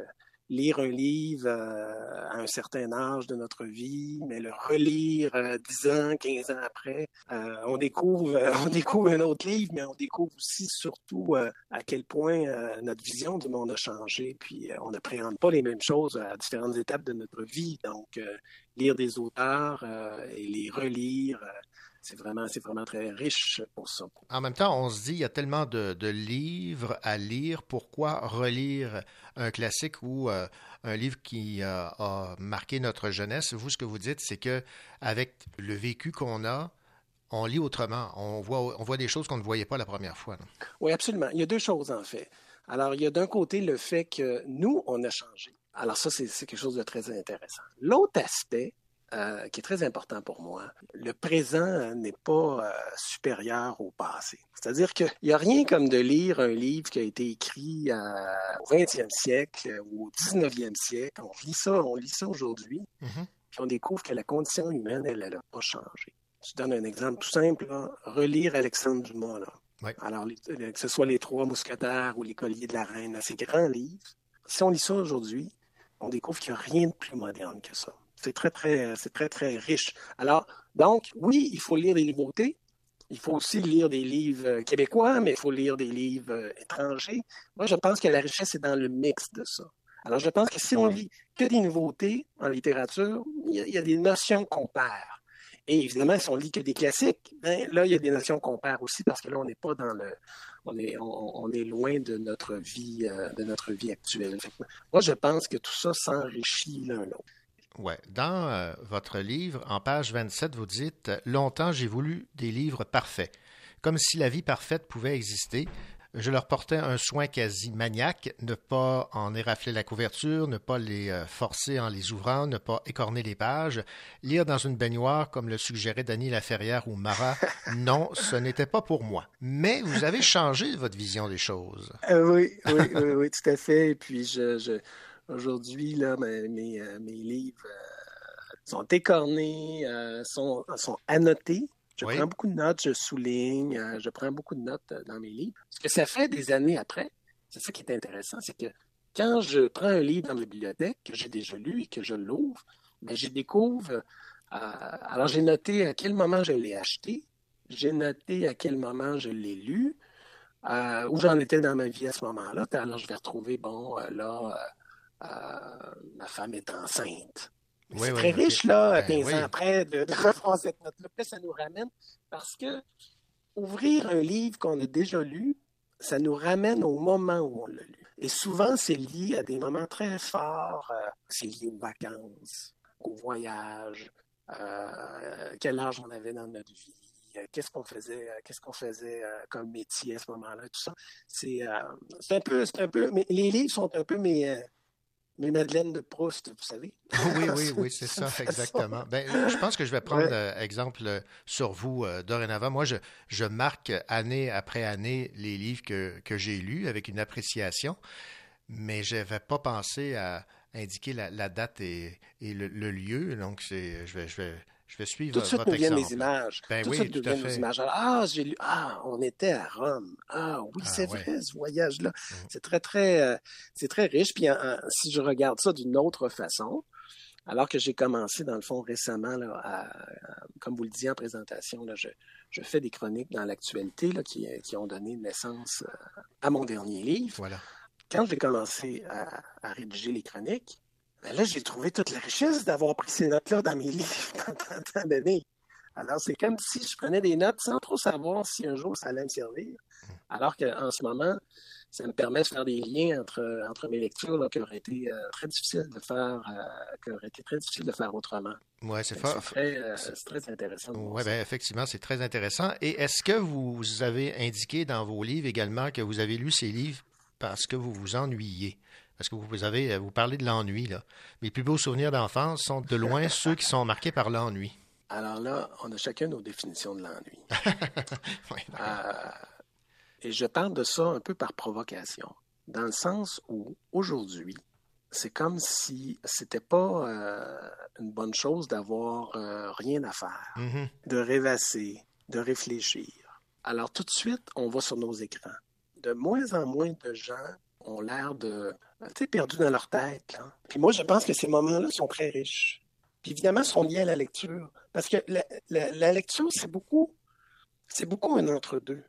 lire un livre euh, à un certain âge de notre vie, mais le relire euh, 10 ans, 15 ans après, euh, on découvre euh, [laughs] on découvre un autre livre, mais on découvre aussi surtout euh, à quel point euh, notre vision du monde a changé, puis euh, on n'appréhende pas les mêmes choses à différentes étapes de notre vie. Donc, euh, lire des auteurs euh, et les relire, euh, c'est vraiment, c'est vraiment très riche pour ça. En même temps, on se dit, il y a tellement de, de livres à lire, pourquoi relire un classique ou euh, un livre qui euh, a marqué notre jeunesse? Vous, ce que vous dites, c'est que avec le vécu qu'on a, on lit autrement. On voit, on voit des choses qu'on ne voyait pas la première fois. Oui, absolument. Il y a deux choses, en fait. Alors, il y a d'un côté le fait que nous, on a changé. Alors, ça, c'est quelque chose de très intéressant. L'autre aspect, euh, qui est très important pour moi, le présent n'est pas euh, supérieur au passé. C'est-à-dire qu'il n'y a rien comme de lire un livre qui a été écrit euh, au 20e siècle ou au 19e siècle. On lit ça, on lit ça aujourd'hui, puis on découvre que la condition humaine, elle, n'a pas changé. Je donne un exemple tout simple. là. Relire Alexandre Dumas. Là. Alors, que ce soit Les Trois Mousquetaires ou Les Colliers de la Reine, ces grands livres, si on lit ça aujourd'hui, on découvre qu'il n'y a rien de plus moderne que ça. C'est très, très, c'est très, très riche. Alors, donc, oui, il faut lire des nouveautés. Il faut aussi lire des livres euh, québécois, mais il faut lire des livres euh, étrangers. Moi, je pense que la richesse est dans le mix de ça. Alors, je pense que si on lit que des nouveautés en littérature, il y a, il y a des notions qu'on perd. Et évidemment, si on lit que des classiques, ben, là, il y a des notions qu'on perd aussi parce que là, on n'est pas dans le, on est, on, on est loin de notre vie, euh, de notre vie actuelle. Moi, je pense que tout ça s'enrichit l'un l'autre. Ouais. Dans euh, votre livre, en page 27, vous dites Longtemps, j'ai voulu des livres parfaits. Comme si la vie parfaite pouvait exister. Je leur portais un soin quasi maniaque, ne pas en érafler la couverture, ne pas les euh, forcer en les ouvrant, ne pas écorner les pages, lire dans une baignoire comme le suggérait Dany Laferrière ou Marat. [laughs] Non, ce n'était pas pour moi. Mais vous avez changé votre vision des choses. Euh, oui, oui, oui, oui, tout à fait. Et puis, je, je, aujourd'hui, là, mes, mes, euh, mes livres euh, sont écornés, euh, sont, sont annotés. Je Oui. prends beaucoup de notes, je souligne, euh, je prends beaucoup de notes dans mes livres. Ce que ça fait des années après, c'est ça qui est intéressant, c'est que quand je prends un livre dans la bibliothèque que j'ai déjà lu et que je l'ouvre, ben, je découvre. alors, j'ai noté à quel moment je l'ai acheté, j'ai noté à quel moment je l'ai lu, euh, où j'en étais dans ma vie à ce moment-là. Alors, je vais retrouver, bon, euh, là, euh, ma femme est enceinte. Oui, c'est oui, très riche, là, Ben 15 oui. ans après, de, de reprendre cette note-là. Ça nous ramène parce que ouvrir un livre qu'on a déjà lu, ça nous ramène au moment où on l'a lu. Et souvent, c'est lié à des moments très forts. euh, c'est lié aux vacances, au voyage, euh, quel âge on avait dans notre vie, euh, qu'est-ce qu'on faisait, euh, qu'est-ce qu'on faisait euh, comme métier à ce moment-là, tout ça. C'est euh, c'est un peu, c'est un peu, mais les livres sont un peu mes, mes Madeleines de Proust, vous savez. [laughs] Oui, oui, oui, c'est ça, exactement. Ben, je pense que je vais prendre Ouais. euh, exemple euh, sur vous euh, dorénavant. Moi, je, je marque année après année les livres que, que j'ai lus avec une appréciation, mais je n'avais pas pensé à indiquer la, la date et, et le, le lieu. Donc, c'est, je, vais, je vais Je vais suivre Tout de suite votre nous viennent les images. Ben tout de oui, suite nous viennent les images. Ah, j'ai lu, ah, on était à Rome. Ah oui, Ah, c'est ouais. vrai, ce voyage-là. C'est très, très, euh, c'est très riche. Puis, si je regarde ça d'une autre façon, alors que j'ai commencé, dans le fond, récemment, là, à- à- comme vous le disiez en présentation, là, je, je fais des chroniques dans l'actualité là, qui, qui ont donné naissance euh, à mon dernier livre. Voilà. Quand j'ai commencé à, à rédiger les chroniques, ben là, j'ai trouvé toute la richesse d'avoir pris ces notes-là dans mes livres [laughs] pendant tant d'années. Alors, c'est comme si je prenais des notes sans trop savoir si un jour ça allait me servir. Alors qu'en ce moment, ça me permet de faire des liens entre, entre mes lectures là, qui auraient été euh, très difficiles de faire, euh, qui auraient été très difficiles de faire autrement. Ouais, c'est fort. très, euh, c'est très intéressant. Oui, ben, effectivement, c'est très intéressant. Et est-ce que vous avez indiqué dans vos livres également que vous avez lu ces livres parce que vous vous ennuyiez? Parce que vous avez, vous parlez de l'ennui, là. Mes plus beaux souvenirs d'enfance sont de loin [laughs] ceux qui sont marqués par l'ennui. Alors là, on a chacun nos définitions de l'ennui. [laughs] Euh, et je parle de ça un peu par provocation, dans le sens où aujourd'hui, c'est comme si c'était pas euh, une bonne chose d'avoir euh, rien à faire, Mhm. de rêvasser, de réfléchir. Alors tout de suite, on va sur nos écrans. De moins en moins de gens ont l'air de, tu sais, perdus dans leur tête. là. Puis moi, je pense que ces moments-là sont très riches. Puis évidemment, sont liés à la lecture. Parce que la, la- la lecture, c'est beaucoup, c'est beaucoup un entre-deux.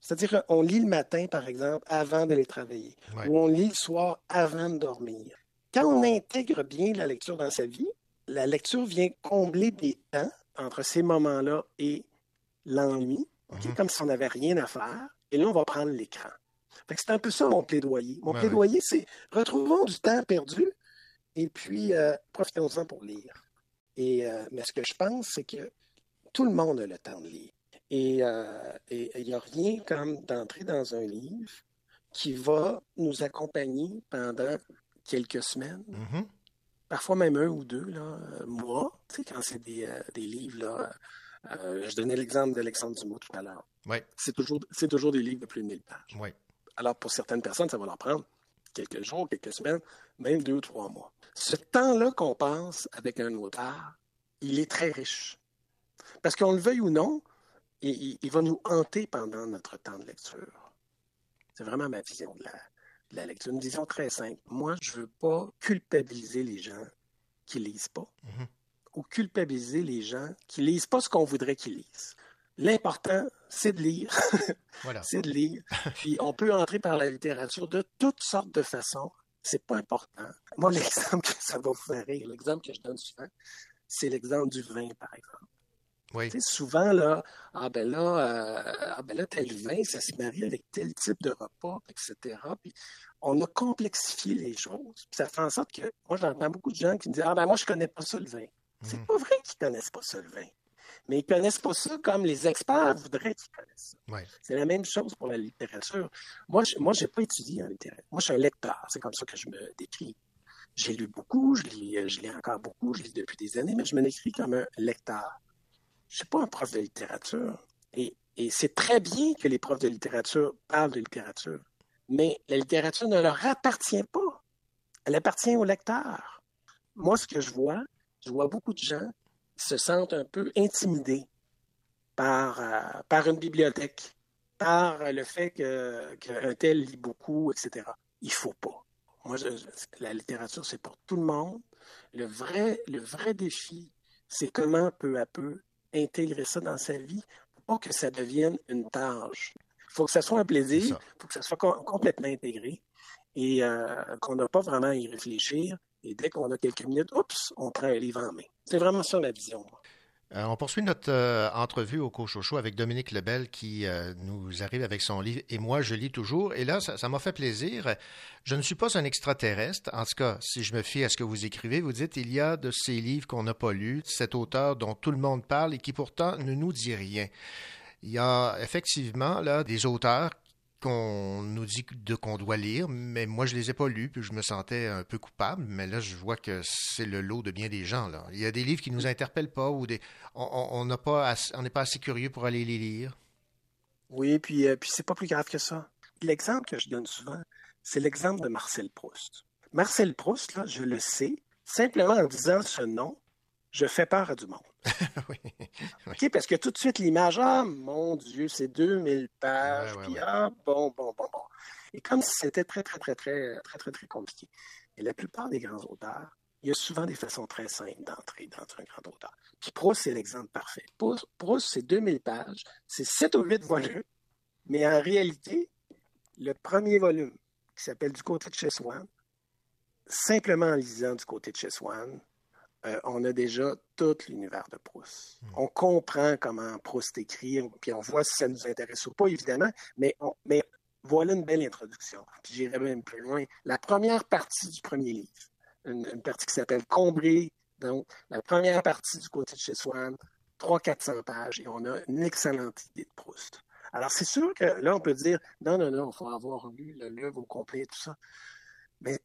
C'est-à-dire qu'on lit le matin, par exemple, avant d'aller travailler. Ouais. Ou on lit le soir avant de dormir. Quand on intègre bien la lecture dans sa vie, la lecture vient combler des temps entre ces moments-là et l'ennui, ok, comme si on n'avait rien à faire. Et là, on va prendre l'écran. C'est un peu ça mon plaidoyer. Mon Ouais, plaidoyer, c'est retrouvons du temps perdu et puis euh, profitons-en pour lire. Et, euh, mais ce que je pense, c'est que tout le monde a le temps de lire. Et euh, il n'y a rien comme d'entrer dans un livre qui va nous accompagner pendant quelques semaines, Mhm. parfois même un ou deux là, euh, mois, tu sais, quand c'est des, des livres. Là, je donnais l'exemple d'Alexandre Dumas tout à l'heure. Ouais. C'est toujours, toujours des livres de plus de 1000 pages. Ouais. Alors, pour certaines personnes, ça va leur prendre quelques jours, quelques semaines, même deux ou trois mois. Ce temps-là qu'on passe avec un auteur, il est très riche. Parce qu'on le veuille ou non, il, va nous hanter pendant notre temps de lecture. C'est vraiment ma vision de la, de la lecture. Une vision très simple. Moi, je veux pas culpabiliser les gens qui lisent pas Mhm. ou culpabiliser les gens qui lisent pas ce qu'on voudrait qu'ils lisent. L'important, c'est de lire. [laughs] Voilà. c'est de lire. [laughs] Puis on peut entrer par la littérature de toutes sortes de façons. C'est pas important. Moi, l'exemple que ça va vous faire rire, l'exemple que je donne souvent, c'est l'exemple du vin, par exemple. Oui. Tu sais, souvent, là, ah ben là, euh, ah ben là, tel vin, ça se marie avec tel type de repas, etc. Puis on a complexifié les choses. Puis ça fait en sorte que, moi, j'entends beaucoup de gens qui me disent, ah ben moi, je connais pas ça, le vin. C'est pas vrai qu'ils connaissent pas ça, le vin. Mais ils connaissent pas ça comme les experts voudraient qu'ils connaissent ça. Ouais. C'est la même chose pour la littérature. Moi, je, moi, j'ai pas étudié en littérature. Moi, je suis un lecteur. C'est comme ça que je me décris. J'ai lu beaucoup, je lis, je lis encore beaucoup, je lis depuis des années, mais je me décris comme un lecteur. Je suis pas un prof de littérature. Et, et c'est très bien que les profs de littérature parlent de littérature. Mais la littérature ne leur appartient pas. Elle appartient au lecteur. Moi, ce que je vois, je vois beaucoup de gens se sentent un peu intimidés par, euh, par une bibliothèque, par le fait que- qu'un tel lit beaucoup, etc. Il faut pas. Moi, je- la littérature, c'est pour tout le monde. Le vrai, le vrai défi, c'est comment peu à peu intégrer ça dans sa vie pour pas que ça devienne une tâche. Il faut que ça soit un plaisir, il faut que ça soit com- complètement intégré et euh, qu'on n'a pas vraiment à y réfléchir. Et dès qu'on a quelques minutes, oups, on prend un livre en main. C'est vraiment ça ma vision. Euh, on poursuit notre euh, entrevue au Cochocho avec Dominique Lebel qui euh, nous arrive avec son livre Et moi, je lis toujours. Et là, ça m'a fait plaisir. Je ne suis pas un extraterrestre. En tout cas, si je me fie à ce que vous écrivez, vous dites il y a de ces livres qu'on n'a pas lus, cet auteur dont tout le monde parle et qui pourtant ne nous dit rien. Il y a effectivement là des auteurs qu'on nous dit de qu'on doit lire, mais moi je les ai pas lus, puis je me sentais un peu coupable, mais là je vois que c'est le lot de bien des gens là. Il y a des livres qui nous interpellent pas ou des on- n'est pas assez curieux pour aller les lire. Oui, puis, euh, puis c'est pas plus grave que ça. L'exemple que je donne souvent, c'est l'exemple de Marcel Proust. Marcel Proust, là, je le sais, simplement en disant ce nom, je fais peur à du monde. [laughs] OK, parce que tout de suite, l'image, ah, mon Dieu, c'est 2000 pages, puis ah, bon, bon, bon, bon. Et comme si c'était très, très, très, très, très, très, très compliqué. Et la plupart des grands auteurs, il y a souvent des façons très simples d'entrer dans un grand auteur. Puis Proust, c'est l'exemple parfait. Proust, Proust c'est 2000 pages, c'est 7 ou 8 volumes, mais en réalité, le premier volume, qui s'appelle Du côté de chez Swann, simplement en lisant Du côté de chez Swann, euh, on a déjà tout l'univers de Proust. On comprend comment Proust écrit, puis on voit si ça nous intéresse ou pas, évidemment, mais, mais voilà une belle introduction. Puis j'irai même plus loin. La première partie du premier livre, une, partie qui s'appelle Combray, donc la première partie du côté de chez Swann, 300-400 pages, et on a une excellente idée de Proust. Alors, c'est sûr que là, on peut dire, non, non, non, il faut avoir lu le livre au complet, tout ça. Mais,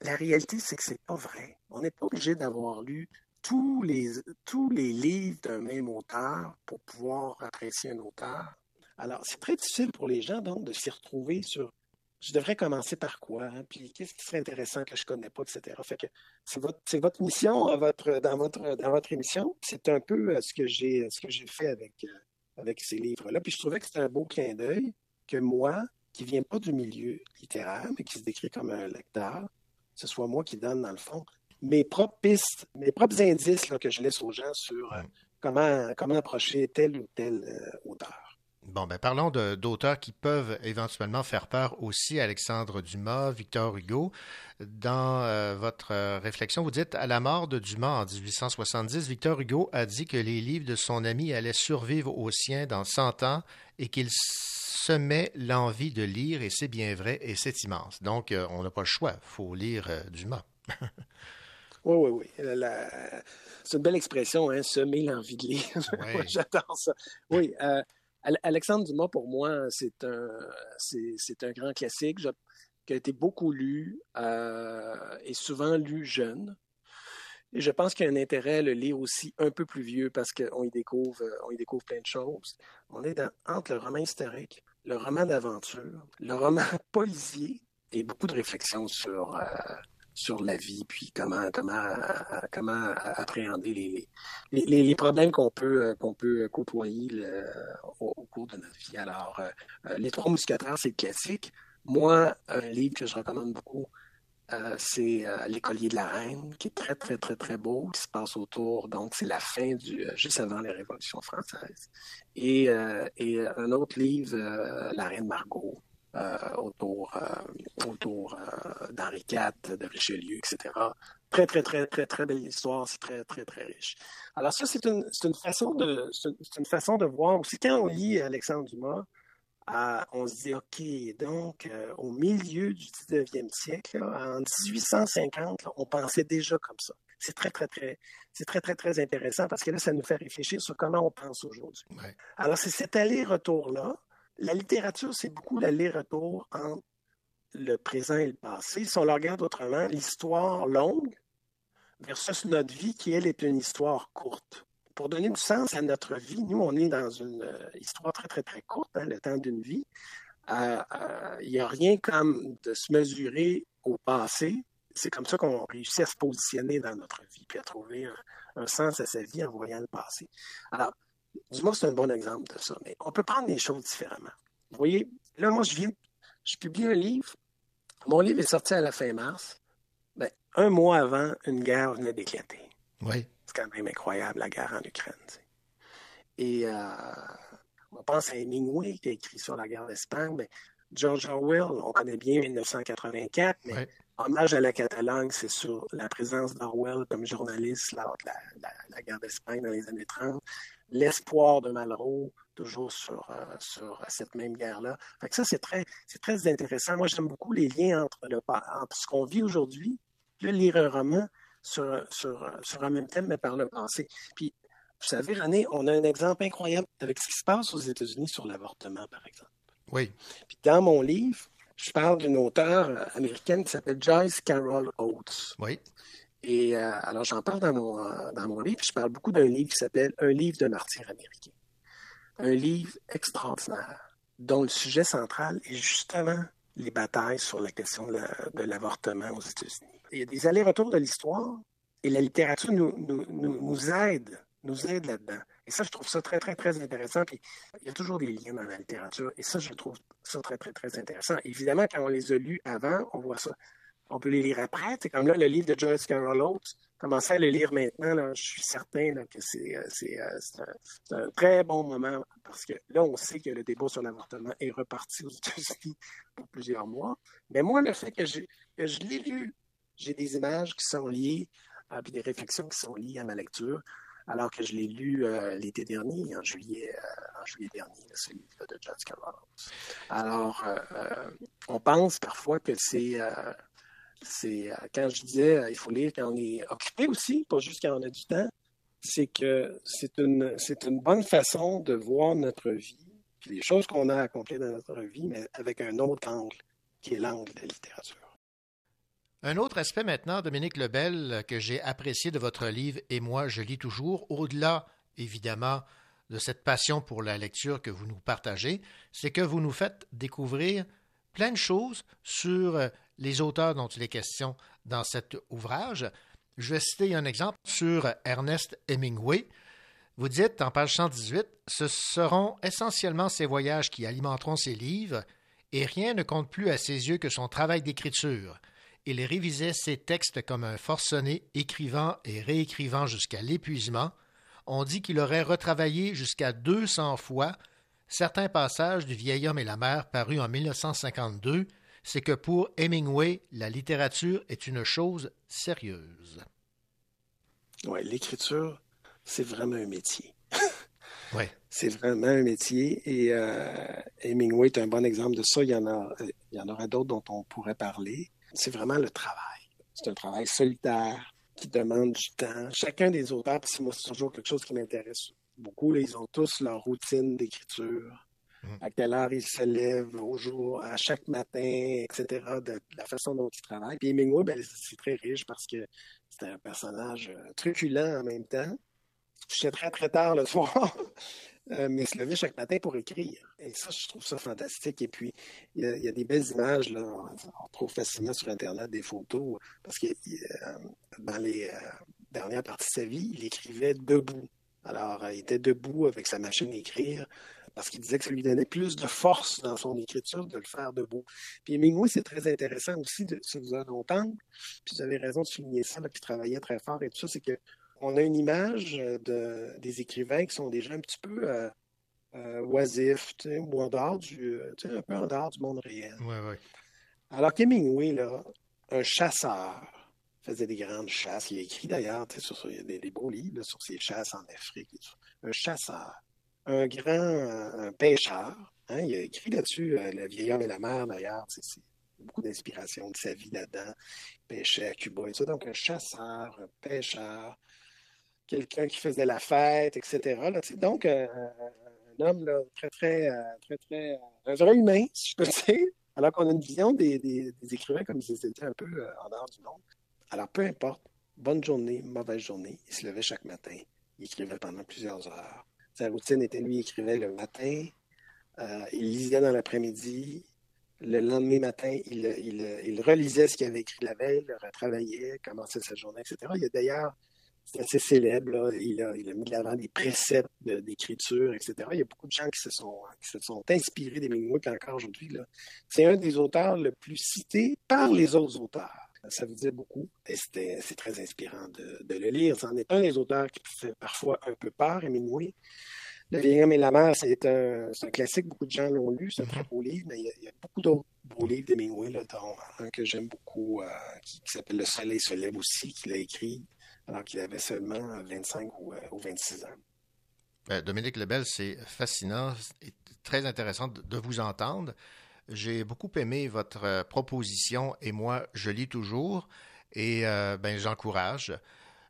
la, réalité, c'est que c'est pas vrai. On n'est pas obligé d'avoir lu tous les, tous les livres d'un même auteur pour pouvoir apprécier un auteur. Alors, c'est très difficile pour les gens, donc, de s'y retrouver sur je devrais commencer par quoi, hein? puis qu'est-ce qui serait intéressant que je connais pas, etc. Fait que c'est votre, c'est votre mission votre, dans, votre, dans votre émission. C'est un peu euh, ce que j'ai, ce que j'ai fait avec, euh, avec ces livres-là. Puis je trouvais que c'était un beau clin d'œil que moi, qui vient pas du milieu littéraire, mais qui se décrit comme un lecteur, ce soit moi qui donne, dans le fond, mes propres pistes, mes propres indices que je laisse aux gens sur euh, comment, comment approcher tel ou tel euh, auteur. Bon, ben parlons d'auteurs qui peuvent éventuellement faire peur aussi, Alexandre Dumas, Victor Hugo. Dans euh, votre réflexion, vous dites à la mort de Dumas en 1870, Victor Hugo a dit que les livres de son ami allaient survivre aux siens dans 100 ans et qu'il met l'envie de lire, et c'est bien vrai, et c'est immense. Donc, euh, on n'a pas le choix, il faut lire euh, Dumas. [laughs] oui, oui, oui. C'est une belle expression, hein, semer l'envie de lire. [laughs] J'adore ça. Oui, euh, Alexandre Dumas, pour moi, c'est un, c'est, un grand classique qui a été beaucoup lu et souvent lu jeune. Je pense qu'il y a un intérêt à le lire aussi un peu plus vieux parce qu'on y découvre, on y découvre plein de choses. On est entre le roman historique, le roman d'aventure, le roman [laughs] policier et beaucoup de réflexions sur, euh, sur la vie, puis comment, comment, comment appréhender les, les, les problèmes qu'on peut, euh, peut côtoyer au, cours de notre vie. Alors, euh, Les Trois Mousquetaires, c'est le classique. Moi, un livre que je recommande beaucoup, c'est L'écolier de la reine, qui est très, très, très, très beau, qui se passe autour, donc c'est la fin du, juste avant la Révolution française. Et, et un autre livre, La reine Margot, autour, autour d'Henri IV, de Richelieu, etc. Très, très, très, très, très belle histoire, c'est très, très, très riche. Alors ça, c'est une, une, c'est une façon de voir aussi. Quand on lit Alexandre Dumas, on se dit, OK, donc, euh, au milieu du 19e siècle, en 1850, on pensait déjà comme ça. C'est très, très, très, c'est très, très, très intéressant parce que là, ça nous fait réfléchir sur comment on pense aujourd'hui. Alors, c'est cet aller-retour-là. La littérature, c'est beaucoup l'aller-retour entre le présent et le passé. Si on le regarde autrement, l'histoire longue versus notre vie qui, elle, est une histoire courte pour donner du sens à notre vie, nous, on est dans une euh, histoire très, très, très courte, hein, le temps d'une vie. Euh, euh, il n'y a rien comme de se mesurer au passé. C'est comme ça qu'on réussit à se positionner dans notre vie, puis à trouver un, sens à sa vie en voyant le passé. Alors, dis-moi, c'est un bon exemple de ça, mais on peut prendre les choses différemment. Vous voyez, là, moi, je viens, je publie un livre. Mon livre est sorti à la fin mars. Ben, un mois avant, une guerre venait d'éclater. Oui. C'est quand même incroyable, la guerre en Ukraine. Et euh, on pense à Hemingway qui a écrit sur la guerre d'Espagne. Mais George Orwell, on connaît bien 1984, mais hommage à la Catalogne, c'est sur la présence d'Orwell comme journaliste lors de la, guerre d'Espagne dans les années 30. L'espoir de Malraux, toujours sur, euh, sur cette même guerre-là. ça, c'est très, c'est très intéressant. Moi, j'aime beaucoup les liens entre, le, entre ce qu'on vit aujourd'hui, le lire un roman, sur, sur, sur un même thème, mais par le passé. Puis, vous savez, René, on a un exemple incroyable avec ce qui se passe aux États-Unis sur l'avortement, par exemple. Oui. Puis, dans mon livre, je parle d'une auteure euh, américaine qui s'appelle Joyce Carol Oates. Oui. Et euh, alors, j'en parle dans mon, euh, dans mon livre. Je parle beaucoup d'un livre qui s'appelle Un livre de martyr américain. Un livre extraordinaire dont le sujet central est justement les batailles sur la question de l'avortement aux États-Unis. Il y a des allers-retours de l'histoire et la littérature nous, nous, nous, aide, nous aide là-dedans. Et ça, je trouve ça très, très, très intéressant. Puis, il y a toujours des liens dans la littérature. Et ça, je trouve ça très, très, très intéressant. Évidemment, quand on les a lus avant, on voit ça. On peut les lire après. C'est comme là, le livre de Joyce Carol Oates. Commencer à le lire maintenant, là, je suis certain là, que c'est, euh, euh, un, un très bon moment parce que là, on sait que le débat sur l'avortement est reparti aux États-Unis pour plusieurs mois. Mais moi, le fait que, j'ai, que je l'ai lu, j'ai des images qui sont liées, euh, puis des réflexions qui sont liées à ma lecture alors que je l'ai lu euh, l'été dernier, en juillet, euh, en juillet dernier, là, ce livre de John Carroll. Alors, on pense parfois que c'est, c'est quand je disais il faut lire quand on est occupé aussi, pas juste quand on a du temps, c'est que c'est une, c'est une bonne façon de voir notre vie, puis les choses qu'on a accomplies dans notre vie, mais avec un autre angle, qui est l'angle de la littérature. Un autre aspect maintenant, Dominique Lebel, que j'ai apprécié de votre livre Et moi, je lis toujours, au-delà, évidemment, de cette passion pour la lecture que vous nous partagez, c'est que vous nous faites découvrir plein de choses sur les auteurs dont il est question dans cet ouvrage. Je vais citer un exemple sur Ernest Hemingway. Vous dites en page 118, ce seront essentiellement ses voyages qui alimenteront ses livres, et rien ne compte plus à ses yeux que son travail d'écriture. Il révisait ses textes comme un forcené, écrivant et réécrivant jusqu'à l'épuisement. On dit qu'il aurait retravaillé jusqu'à 200 fois certains passages du Vieil homme et la mer parus en 1952. C'est que pour Hemingway, la littérature est une chose sérieuse. Oui, l'écriture, c'est vraiment un métier. [laughs] Oui. C'est vraiment un métier et euh, Hemingway est un bon exemple de ça. Il y en, a, il y en aura d'autres dont on pourrait parler. C'est vraiment le travail. C'est un travail solitaire qui demande du temps. Chacun des auteurs, parce que moi, c'est toujours quelque chose qui m'intéresse beaucoup, là, ils ont tous leur routine d'écriture. À quelle heure ils se lèvent au jour, à chaque matin, etc., de, de la façon dont ils travaillent. Puis Hemingway, ben, c'est très riche parce que c'est un personnage euh, truculent en même temps. Je très, très tard le [laughs] soir, euh, mais se levait chaque matin pour écrire. Et ça, je trouve ça fantastique. Et puis, il y a, des belles images, là. On trouve facilement sur Internet des photos, parce que euh, dans les euh, dernières parties de sa vie, il écrivait debout. Alors, il était debout avec sa machine à écrire, parce qu'il disait que ça lui donnait plus de force dans son écriture de le faire debout. Puis Hemingway, c'est très intéressant aussi, de, si vous avez longtemps, puis vous avez raison de souligner ça, là, qu'il travaillait très fort et tout ça, c'est que on a une image euh, de, des écrivains qui sont déjà un petit peu euh, euh, oisifs, tu sais, ou en dehors du, un peu en dehors du monde réel. Oui, oui. Alors qu'Hemingway, là, un chasseur, faisait des grandes chasses. Il a écrit d'ailleurs, des, des beaux livres là, sur ses chasses en Afrique. et tout. Un chasseur, un grand un, pêcheur. hein, il a écrit là-dessus, euh, Le vieil homme et la mer, d'ailleurs. C'est beaucoup d'inspiration de sa vie là-dedans. Il pêchait à Cuba et tout. Donc, un chasseur, un pêcheur, quelqu'un qui faisait la fête, etc. là, donc, euh, un homme là, très, très, euh, très, très, euh, un vrai humain, si je peux [laughs] dire. Alors qu'on a une vision des, des- écrivains comme s'ils étaient un peu en dehors du monde. Alors, peu importe, bonne journée, mauvaise journée, il se levait chaque matin. Il écrivait pendant plusieurs heures. Sa routine était, lui, il écrivait le matin, il lisait dans l'après-midi. Le lendemain matin, il, il- il relisait ce qu'il avait écrit la veille, le retravaillait, commençait sa journée, etc. Il y a d'ailleurs, c'est assez célèbre, là, il, a, il a mis de l'avant des préceptes de- d'écriture, etc. Il y a beaucoup de gens qui se sont, qui se sont inspirés d'Hemingway, encore aujourd'hui, c'est un des auteurs le plus cités par les autres auteurs. Ça veut dire beaucoup. Et c'est très inspirant de, de le lire. C'en est un des auteurs qui fait parfois un peu peur, Hemingway. Le vieil homme et la mer, c'est un, classique. Beaucoup de gens l'ont lu. C'est un très beau livre, mais il y a, il y a beaucoup d'autres beaux livres d'Hemingway, dont un que j'aime beaucoup, euh, qui, qui s'appelle Le soleil se lève aussi, qu'il a écrit alors qu'il avait seulement 25 ou, euh, ou 26 ans. Ben, Dominique Lebel, c'est fascinant et très intéressant de, vous entendre. J'ai beaucoup aimé votre euh, proposition et moi, je lis toujours et euh, ben, j'encourage,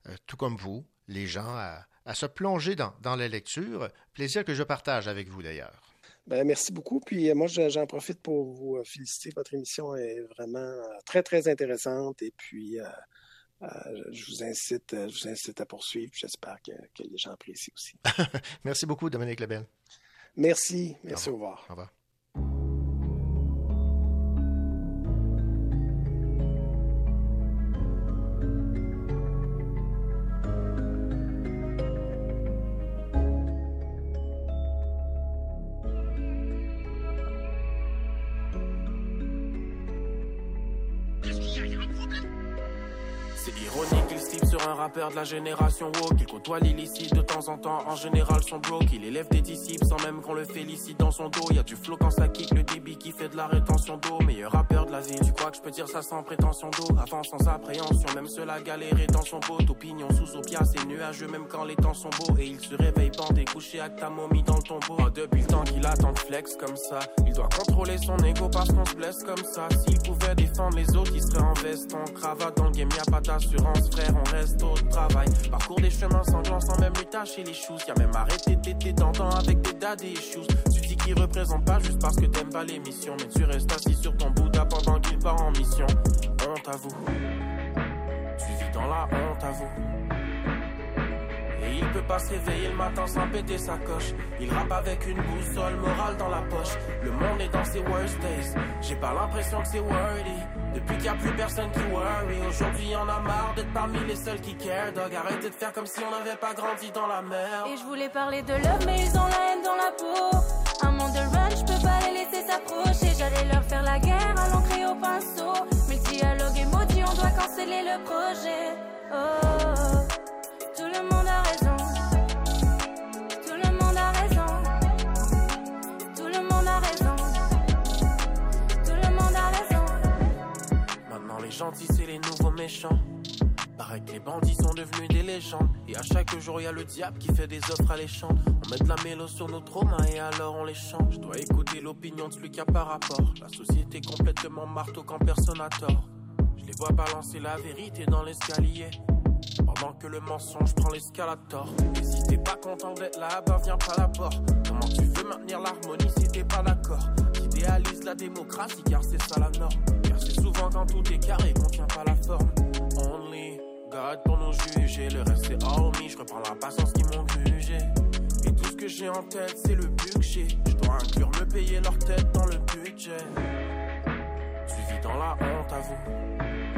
euh, tout comme vous, les gens à, à se plonger dans, dans la lecture. Plaisir que je partage avec vous d'ailleurs. Ben, merci beaucoup. Puis moi, je- j'en profite pour vous féliciter. Votre émission est vraiment très, très intéressante. Et puis, euh, je vous incite, euh, je vous incite à poursuivre. J'espère que, que les gens apprécient aussi. [laughs] Merci beaucoup, Dominique Lebel. Merci. Merci. Au revoir. Au revoir. De la génération woke. Il côtoie l'illicite de temps en temps, en général son broke. Il élève des disciples sans même qu'on le félicite dans son dos. Y a du flow quand ça kick, le débit qui fait de la rétention d'eau. Meilleur rappeur de la tu crois que je peux dire ça sans prétention d'eau? Avant sans appréhension, même cela galéré dans son beau. Opinion sous opias c'est nuageux même quand les temps sont beaux. Et il se réveille bandé, couché avec ta momie dans le tombeau. Oh, depuis le temps qu'il attend de flex comme ça, il doit contrôler son ego parce qu'on se blesse comme ça. S'il pouvait défendre les autres, il serait en veston, cravate dans le game, y a pas d'assurance, frère, on reste au travail. Parcours des chemins sanglants sans même lui tâcher les choses. Y'a même arrêté d'été d'antan avec des daddy issues. Tu dis qu'il représente pas juste parce que t'aimes pas l'émission, mais tu restes assis sur ton Bouddha pendant qu'il part en mission. Honte à vous. Tu vis dans la honte à vous. Il peut pas se réveiller le matin sans péter sa coche. Il rappe avec une boussole morale dans la poche. Le monde est dans ses worst days. J'ai pas l'impression que c'est worthy. Depuis qu'il y a plus personne qui worry. Aujourd'hui, en a marre d'être parmi les seuls qui care. Dog, arrêtez de faire comme si on n'avait pas grandi dans la mer. Et je voulais parler de love, mais ils ont la haine dans la peau. Un monde de run, je peux pas les laisser s'approcher. J'allais leur faire la guerre à l'encre au pinceau. Mais le dialogue est maudit, on doit canceller le projet. Oh, gentils, c'est les nouveaux méchants. Paraît que les bandits sont devenus des légendes. Et à chaque jour, y a le diable qui fait des offres alléchantes. On met de la mélo sur nos traumas et alors on les change. Je dois écouter l'opinion de celui qui a par rapport. La société complètement marteau quand personne a tort. Je les vois balancer la vérité dans l'escalier. Pendant que le mensonge prend l'escalator. Et si t'es pas content d'être là, bah viens pas la porte. Comment tu veux maintenir l'harmonie si t'es pas d'accord? Idéalise la démocratie car c'est ça la norme. Car c'est souvent quand tout est carré qu'on tient pas la forme. Only God pour nous juger, le reste c'est me. Je reprends la patience qui m'ont grugé. Et tout ce que j'ai en tête, c'est le budget. Je dois inclure me payer leur tête dans le budget. Vis dans la honte à vous.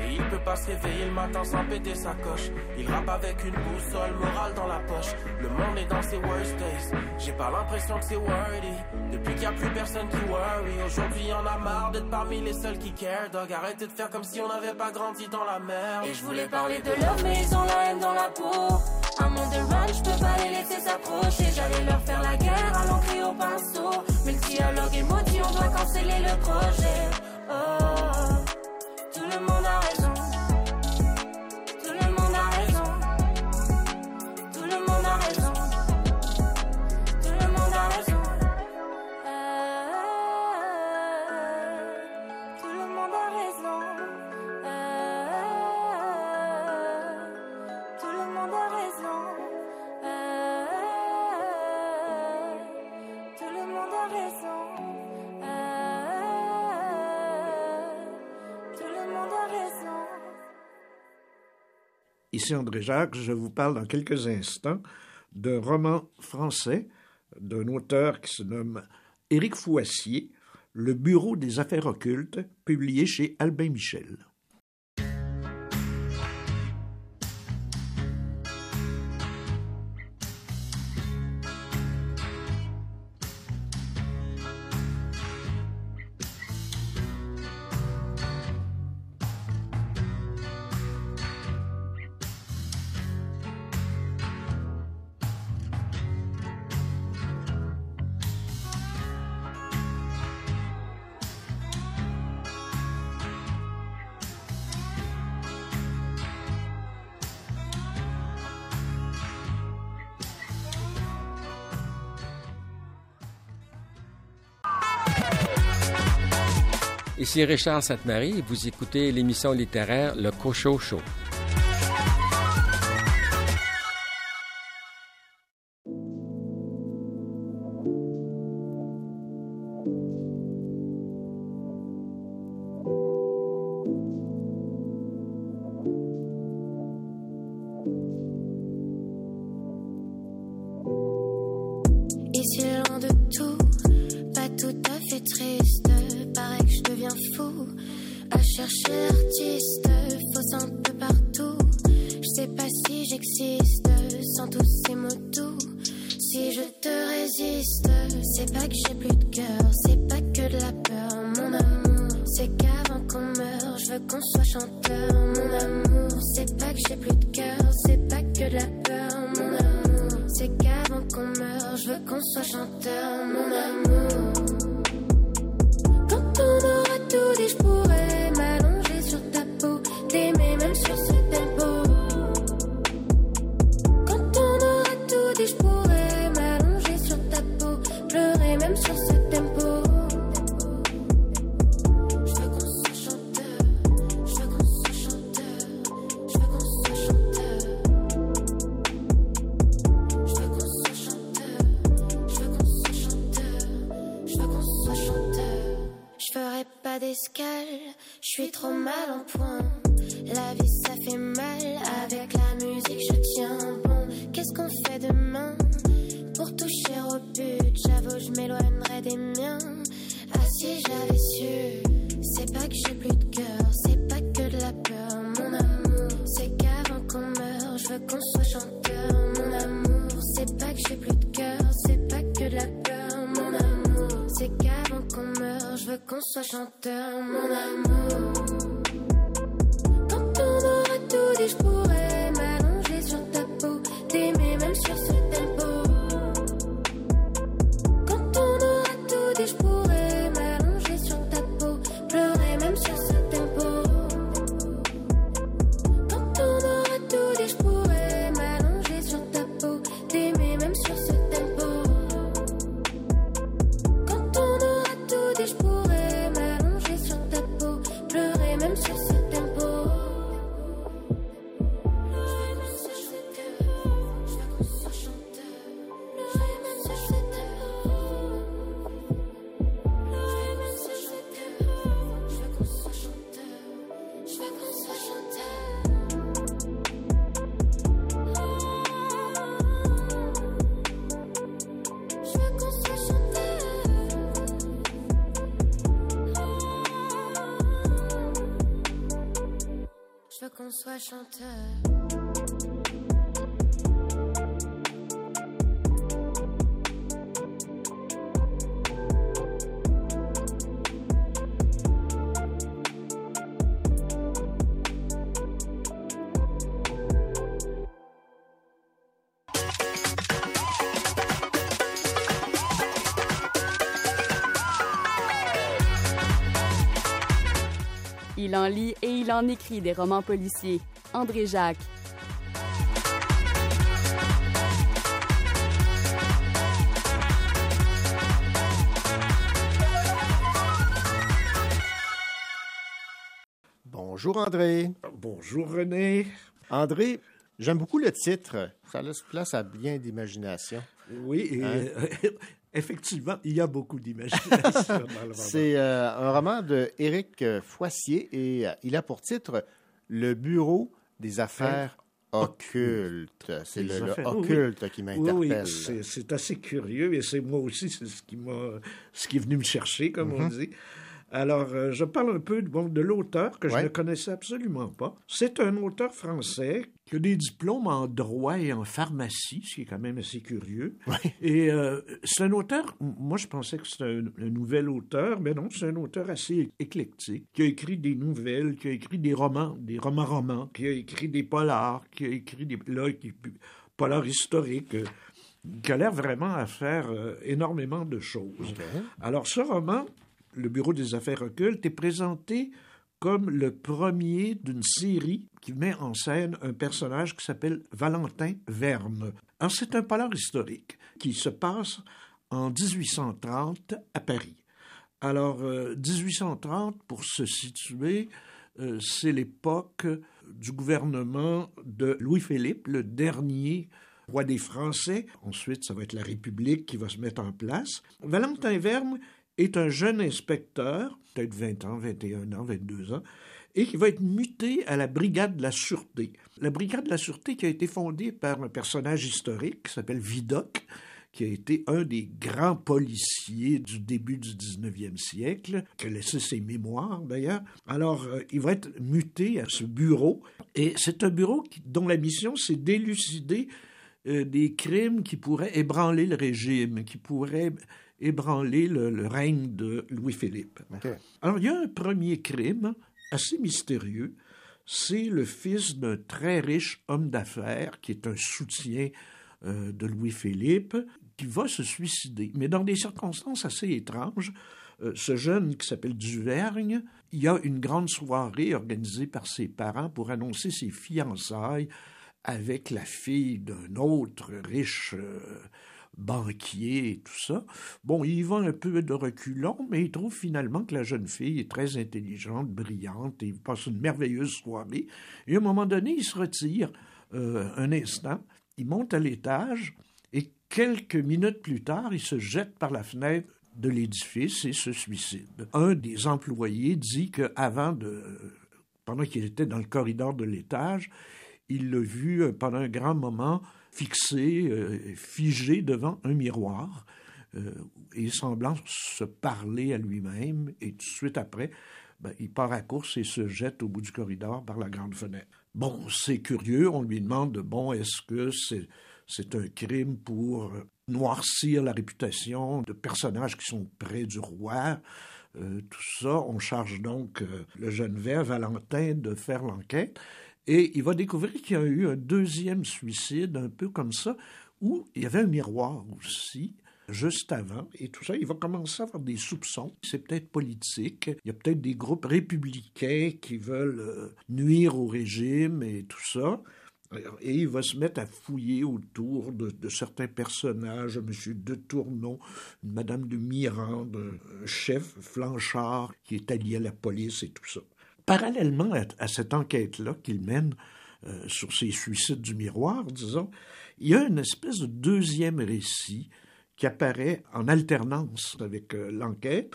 Et il peut pas se réveiller le matin sans péter sa coche. Il rappe avec une boussole morale dans la poche. Le monde est dans ses worst days. J'ai pas l'impression que c'est worthy. Depuis qu'il y a plus personne qui worry. Aujourd'hui, en a marre d'être parmi les seuls qui care. Dog, arrêtez de faire comme si on n'avait pas grandi dans la mer. Et je voulais parler de love, mais ils ont la haine dans la peau. Un monde de run, je peux pas les laisser s'approcher. J'allais leur faire la guerre à l'encre au pinceau. Mais le dialogue est maudit, on doit canceller le projet. Oh, tout le monde a André Jacques, je vous parle dans quelques instants d'un roman français d'un auteur qui se nomme Éric Fouassier, Le Bureau des affaires occultes, publié chez Albin Michel. Ici Richard Sainte-Marie vous écoutez l'émission littéraire Le Cochot Show. Et il en écrit des romans policiers. André Jacques. Bonjour André. Bonjour René. André, j'aime beaucoup le titre. Ça laisse place à bien d'imagination. Oui, et, Hein? [laughs] euh, effectivement, il y a beaucoup d'imagination dans le roman. C'est euh, un roman de Éric Foissier et euh, il a pour titre Le Bureau des affaires occultes. C'est le, occulte oui. qui m'interpelle. oui, c'est- c'est assez curieux et c'est moi aussi c'est ce qui m'a ce qui est venu me chercher comme on Mhm. dit. Alors, euh, je parle un peu bon, de l'auteur que je ne connaissais absolument pas. C'est un auteur français qui a des diplômes en droit et en pharmacie, ce qui est quand même assez curieux. Et euh, c'est un auteur, moi je pensais que c'était un, un nouvel auteur, mais non, c'est un auteur assez éclectique, qui a écrit des nouvelles, qui a écrit des romans, des romans-romans, qui a écrit des polars, qui a écrit des là, qui, polars historiques. euh, qui a l'air vraiment à faire énormément de choses. Alors, ce roman, Le Bureau des affaires occultes, est présenté comme le premier d'une série qui met en scène un personnage qui s'appelle Valentin Verme. Alors, c'est un polar historique qui se passe en 1830 à Paris. Alors, euh, 1830, pour se situer, euh, c'est l'époque du gouvernement de Louis-Philippe, le dernier roi des Français. Ensuite, ça va être la République qui va se mettre en place. Valentin Verme est un jeune inspecteur, peut-être 20 ans, 21 ans, 22 ans, et qui va être muté à la Brigade de la Sûreté. La Brigade de la Sûreté qui a été fondée par un personnage historique qui s'appelle Vidocq, qui a été un des grands policiers du début du 19e siècle, qui a laissé ses mémoires d'ailleurs. Alors, euh, il va être muté à ce bureau, et c'est un bureau dont la mission, c'est d'élucider euh, des crimes qui pourraient ébranler le régime, qui pourraient ébranler le, le règne de Louis-Philippe. Alors, il y a un premier crime assez mystérieux. C'est le fils d'un très riche homme d'affaires qui est un soutien euh, de Louis-Philippe, qui va se suicider, mais dans des circonstances assez étranges. Euh, ce jeune qui s'appelle Duvergne, il y a une grande soirée organisée par ses parents pour annoncer ses fiançailles avec la fille d'un autre riche euh, banquier et tout ça. Bon, il va un peu de reculons, mais il trouve finalement que la jeune fille est très intelligente, brillante, et il passe une merveilleuse soirée. Et à un moment donné, il se retire euh, un instant, il monte à l'étage, et quelques minutes plus tard, il se jette par la fenêtre de l'édifice et se suicide. Un des employés dit qu'avant de, pendant qu'il était dans le corridor de l'étage, il l'a vu euh, pendant un grand moment fixé, euh, figé devant un miroir, euh, et semblant se parler à lui-même, et tout de suite après, ben, il part à course et se jette au bout du corridor par la grande fenêtre. Bon, c'est curieux, on lui demande, bon, est-ce que c'est un crime pour noircir la réputation de personnages qui sont près du roi. tout ça, on charge donc le jeune vert Valentin de faire l'enquête. Et il va découvrir qu'il y a eu un deuxième suicide, un peu comme ça, où il y avait un miroir aussi, juste avant, et tout ça, il va commencer à avoir des soupçons. C'est peut-être politique. Il y a peut-être des groupes républicains qui veulent euh, nuire au régime et tout ça. Et il va se mettre à fouiller autour de, certains personnages, M. de Tournon, Madame de Mirande, un chef Flanchard qui est allié à la police et tout ça. Parallèlement à, cette enquête-là qu'il mène euh, sur ces suicides du miroir, disons, il y a une espèce de deuxième récit qui apparaît en alternance avec euh, l'enquête,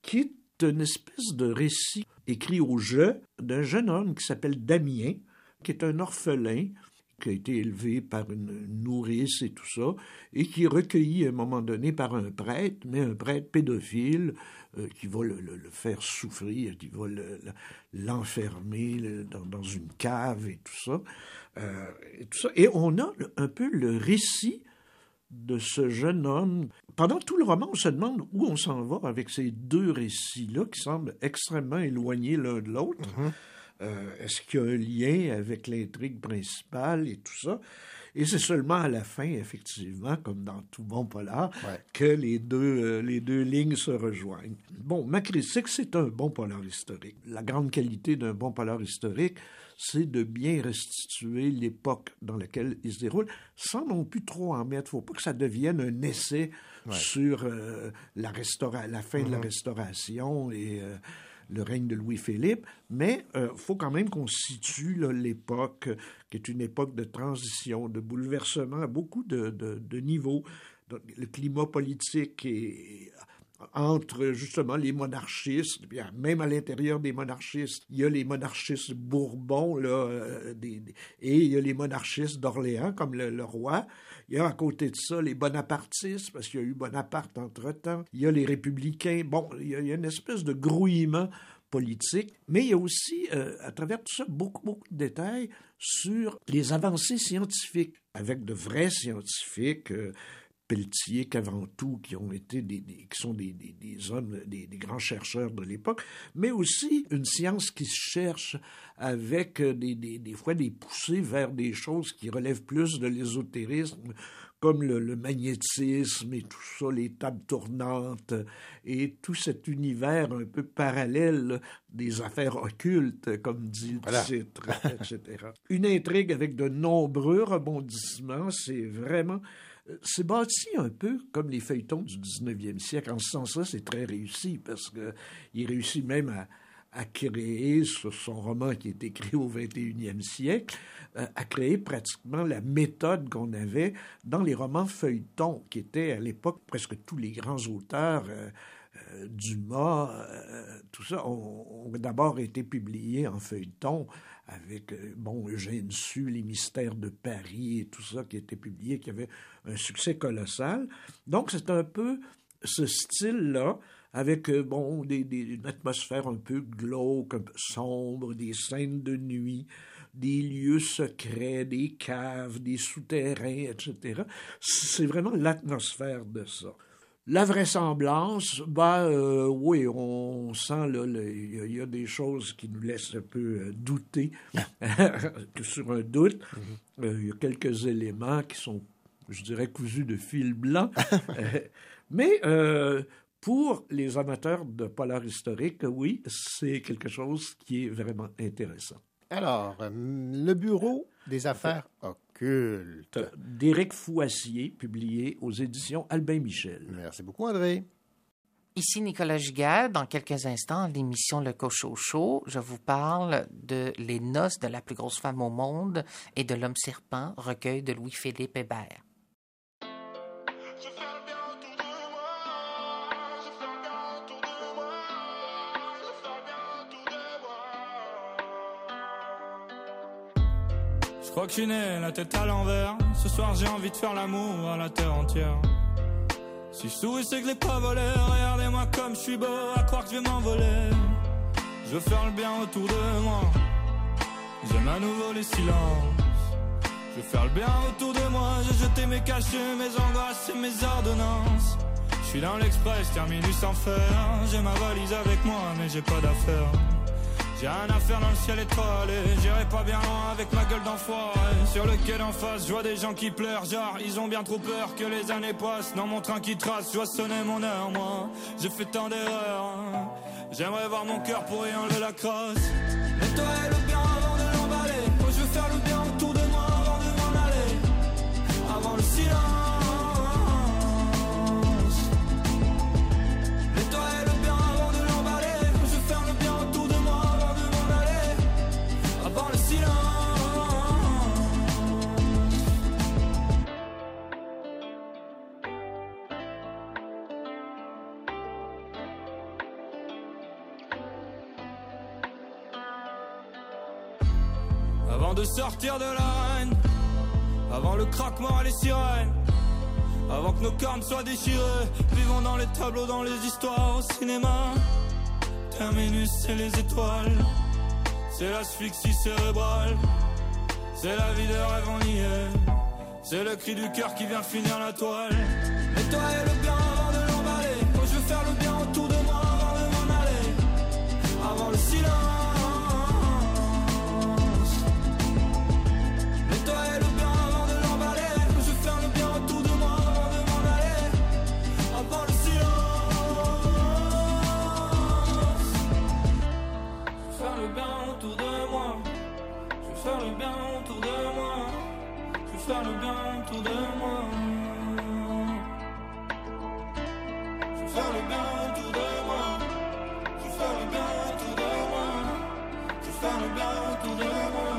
qui est une espèce de récit écrit au jeu d'un jeune homme qui s'appelle Damien, qui est un orphelin qui a été élevé par une nourrice et tout ça, et qui est recueilli à un moment donné par un prêtre, mais un prêtre pédophile euh, qui va le, faire souffrir, qui va l'enfermer dans, une cave et tout ça, euh, et tout ça. Et on a un peu le récit de ce jeune homme. Pendant tout le roman, on se demande où on s'en va avec ces deux récits-là qui semblent extrêmement éloignés l'un de l'autre. Mm-hmm. Euh, est-ce qu'il y a un lien avec l'intrigue principale et tout ça? Et c'est seulement à la fin, effectivement, comme dans tout bon polar, que les deux, euh, les deux lignes se rejoignent. Bon, ma critique, c'est un bon polar historique. La grande qualité d'un bon polar historique, c'est de bien restituer l'époque dans laquelle il se déroule, sans non plus trop en mettre. Il ne faut pas que ça devienne un essai sur euh, la, la fin de la mm-hmm. restauration et le règne de Louis-Philippe, mais il euh, faut quand même qu'on situe l'époque, qui est une époque de transition, de bouleversement à beaucoup de, niveaux. le climat politique est entre justement les monarchistes, bien, même à l'intérieur des monarchistes, il y a les monarchistes bourbons là, euh, et il y a les monarchistes d'Orléans, comme le, roi. Il y a à côté de ça les bonapartistes, parce qu'il y a eu Bonaparte entre-temps. Il y a les républicains. Bon, il y a, une espèce de grouillement politique, mais il y a aussi, euh, à travers tout ça, beaucoup, beaucoup de détails sur les avancées scientifiques, avec de vrais scientifiques. Euh, Pelletier, Caventou, qui ont été des, qui sont des, des, hommes, des, grands chercheurs de l'époque, mais aussi une science qui se cherche avec des, des, fois des poussées vers des choses qui relèvent plus de l'ésotérisme, comme le, magnétisme et tout ça, les tables tournantes et tout cet univers un peu parallèle des affaires occultes, comme dit le titre, etc. Une intrigue avec de nombreux rebondissements, c'est vraiment c'est bâti un peu comme les feuilletons du 19e siècle. En ce sens-là, c'est très réussi parce qu'il réussit même à, créer, sur son roman qui est écrit au 21e siècle, euh, à créer pratiquement la méthode qu'on avait dans les romans feuilletons, qui étaient à l'époque presque tous les grands auteurs. Euh, euh, Dumas, tout ça, ont d'abord été publiés en feuilleton avec, euh, bon, Eugène Sue, Les mystères de Paris et tout ça qui était publié, qui avait un succès colossal. Donc, c'est un peu ce style-là, avec, euh, bon, des, des, une atmosphère un peu glauque, un peu sombre, des scènes de nuit, des lieux secrets, des caves, des souterrains, etc. C'est vraiment l'atmosphère de ça. La vraisemblance, ben euh, oui, on sent là, il y, a des choses qui nous laissent un peu euh, douter, [laughs] sur un doute. Mm-hmm. Euh, il y a quelques éléments qui sont je dirais cousu de fil blanc. [laughs] Mais euh, pour les amateurs de polar historique, oui, c'est quelque chose qui est vraiment intéressant. Alors, le Bureau des affaires occultes. D'Éric Fouassier, publié aux éditions Albin Michel. Merci beaucoup, André. Ici Nicolas Giguère. Dans quelques instants, l'émission Le Cochot Show, je vous parle de Les noces de la plus grosse femme au monde et de l'homme serpent, recueil de Louis-Philippe Hébert. Crois que je la tête à l'envers. Ce soir j'ai envie de faire l'amour à la terre entière. Si je souris c'est que l'ai pas volé. Regardez-moi comme je suis beau, à croire que je vais m'envoler. Je veux faire le bien autour de moi. J'aime à nouveau les silences. Je veux faire le bien autour de moi. J'ai jeté mes cachets, mes angoisses et mes ordonnances. Je suis dans l'express, terminus sans fer. J'ai ma valise avec moi, mais j'ai pas d'affaires. J'ai rien à faire dans le ciel étoilé J'irai pas bien loin avec ma gueule d'enfoiré. Sur le quai d'en face, je vois des gens qui pleurent. Genre, ils ont bien trop peur que les années passent Dans mon train qui trace, je vois sonner mon heure, moi. J'ai fait tant d'erreurs. J'aimerais voir mon cœur pour y enlever la crasse de l'arène Avant le craquement et les sirènes. Avant que nos cornes soient déchirées. Vivons dans les tableaux, dans les histoires au cinéma. Terminus c'est les étoiles. C'est l'asphyxie cérébrale. C'est la vie de rêve on y est C'est le cri du cœur qui vient finir la toile. Nettoyer le bien faire le bien autour de moi. Je veux faire le bien autour de moi. Je veux faire le bien autour de moi. Je veux faire le bien autour de moi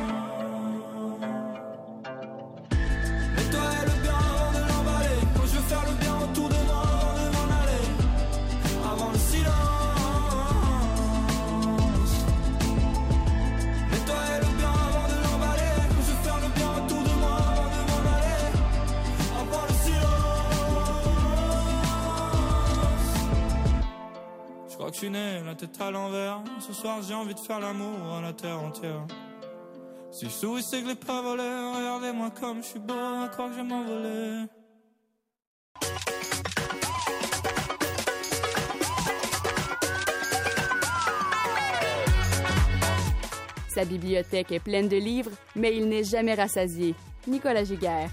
La tête à l'envers Ce soir j'ai envie de faire l'amour à la terre entière si je souris, c'est que l'ai pas volé. Regardez-moi comme je suis beau, à croire que je m'envoler. Sa bibliothèque est pleine de livres, mais il n'est jamais rassasié. Nicolas Giguère.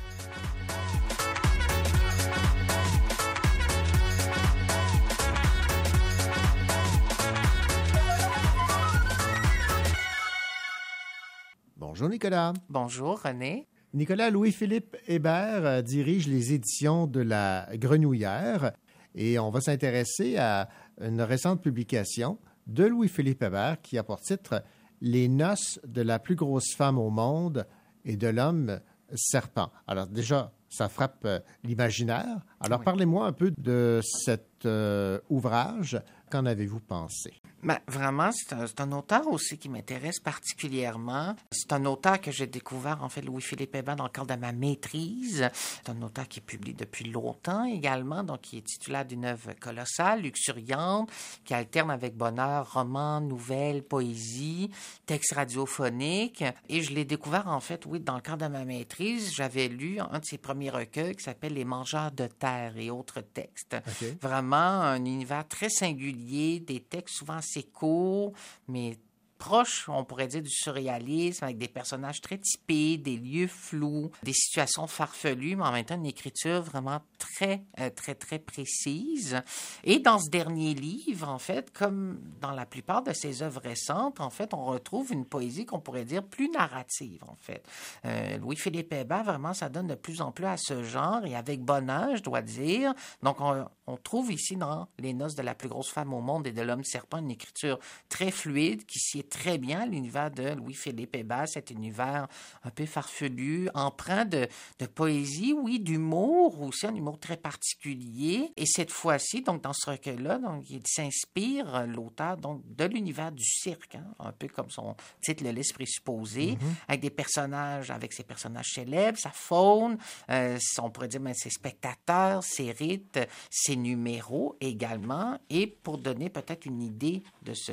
Bonjour Nicolas. Bonjour René. Nicolas Louis-Philippe Hébert euh, dirige les éditions de la Grenouillère et on va s'intéresser à une récente publication de Louis-Philippe Hébert qui a pour titre Les noces de la plus grosse femme au monde et de l'homme serpent. Alors déjà, ça frappe euh, l'imaginaire. Alors parlez-moi un peu de cet euh, ouvrage. Qu'en avez-vous pensé? Ben, vraiment, c'est un, un auteur aussi qui m'intéresse particulièrement. C'est un auteur que j'ai découvert, en fait, Louis-Philippe Hébert, dans le cadre de ma maîtrise. C'est un auteur qui publie depuis longtemps également, donc qui est titulaire d'une œuvre colossale, luxuriante, qui alterne avec bonheur romans, nouvelles, poésie, textes radiophoniques. Et je l'ai découvert, en fait, oui, dans le cadre de ma maîtrise. J'avais lu un de ses premiers recueils qui s'appelle Les mangeurs de terre et autres textes. Vraiment un univers très singulier, des textes souvent assez courts, mais proche, on pourrait dire, du surréalisme, avec des personnages très typés, des lieux flous, des situations farfelues, mais en même temps une écriture vraiment très, euh, très, très précise. Et dans ce dernier livre, en fait, comme dans la plupart de ses œuvres récentes, en fait, on retrouve une poésie qu'on pourrait dire plus narrative, en fait. Euh, Louis-Philippe Hébert, vraiment, ça donne de plus en plus à ce genre, et avec bonheur, je dois dire. Donc, on, on trouve ici dans Les Noces de la plus grosse femme au monde et de l'homme serpent une écriture très fluide qui sied très bien l'univers de Louis-Philippe Hébert, cet univers un peu farfelu, empreint de, de poésie, oui, d'humour, aussi un humour très particulier. Et cette fois-ci, donc dans ce recueil-là, donc il s'inspire euh, l'auteur donc de l'univers du cirque, hein, un peu comme son titre le laisse présupposer, Mhm. avec des personnages, avec ses personnages célèbres, sa faune, euh, on pourrait dire même ses spectateurs, ses rites, ses numéros également. Et pour donner peut-être une idée de ce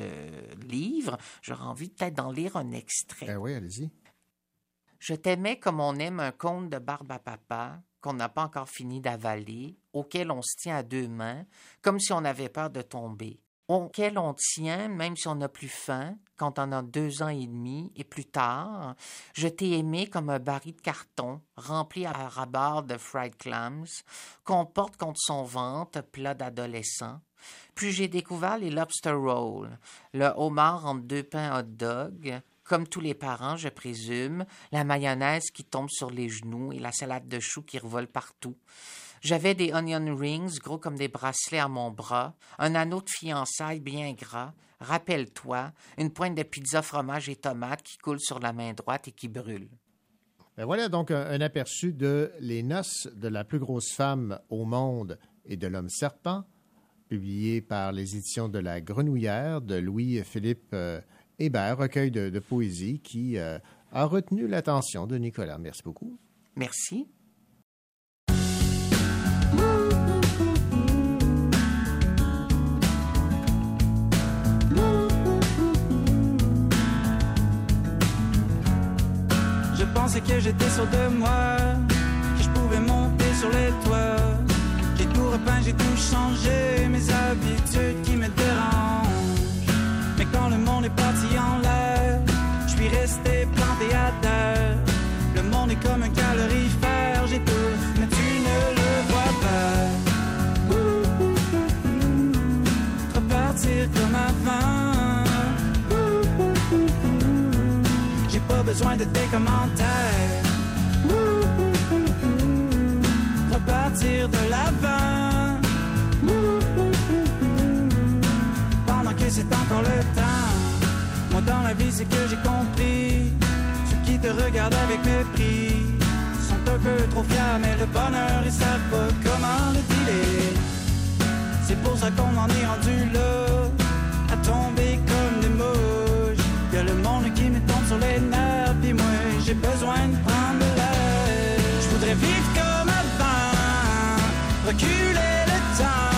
livre, j'aurais envie peut-être d'en lire un extrait. Ben oui, allez-y. Je t'aimais comme on aime un conte de barbe à papa qu'on n'a pas encore fini d'avaler, auquel on se tient à deux mains, comme si on avait peur de tomber, auquel on tient même si on n'a plus faim, quand on a deux ans et demi, et plus tard, je t'ai aimé comme un baril de carton rempli à rabat de fried clams, qu'on porte contre son ventre plat d'adolescent. Puis j'ai découvert les lobster rolls, le homard entre deux pains hot dog, comme tous les parents, je présume, la mayonnaise qui tombe sur les genoux et la salade de choux qui revole partout. J'avais des onion rings gros comme des bracelets à mon bras, un anneau de fiançailles bien gras. Rappelle-toi, une pointe de pizza fromage et tomate qui coule sur la main droite et qui brûle. Ben voilà donc un, un aperçu de Les noces de la plus grosse femme au monde et de l'homme serpent, publié par les éditions de La Grenouillère de Louis-Philippe euh, Hébert, recueil de, poésie qui euh, a retenu l'attention de Nicolas. Merci beaucoup. Merci. Je pensais que j'étais sûr de moi, que je pouvais monter sur les. J'ai tout changé, mes habitudes qui me dérangent. Mais quand le monde est parti en l'air, je suis resté planté à terre. Le monde est comme un calorifère, j'étouffe, mais tu ne le vois pas. Repartir comme avant. J'ai pas besoin de tes commentaires. Repartir de l'avant. Encore le temps. Moi dans la vie c'est que j'ai compris. Ceux qui te regardent avec mépris sont un peu trop fiers, mais le bonheur ils savent pas comment le dealer. C'est pour ça qu'on en est rendu là, à tomber comme des mouches. Y a le monde qui me tombe sur les nerfs, puis moi j'ai besoin de prendre l'air. Je voudrais vivre comme avant, reculer le temps,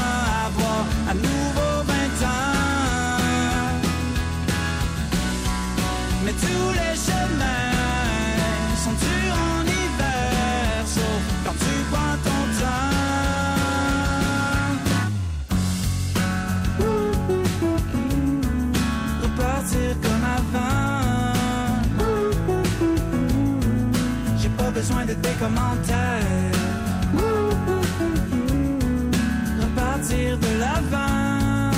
tes commentaires. Repartir de l'avant.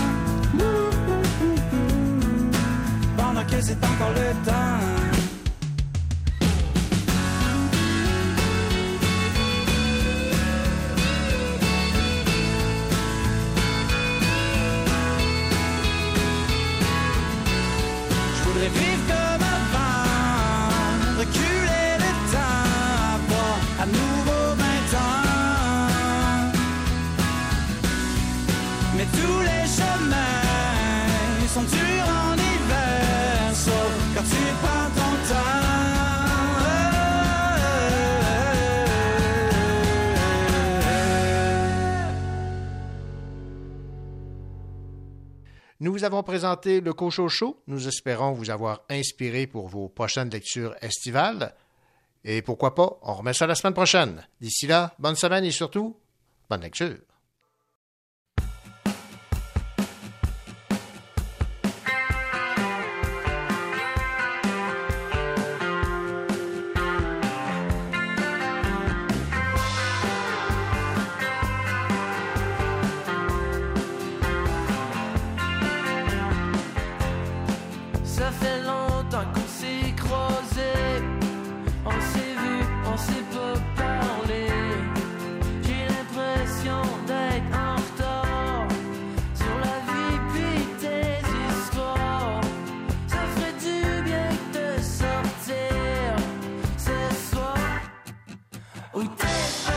Pendant que c'est encore le temps. Nous vous avons présenté le Cochocho. Nous espérons vous avoir inspiré pour vos prochaines lectures estivales. Et pourquoi pas, on remet ça la semaine prochaine. D'ici là, bonne semaine et surtout, bonne lecture. Yes.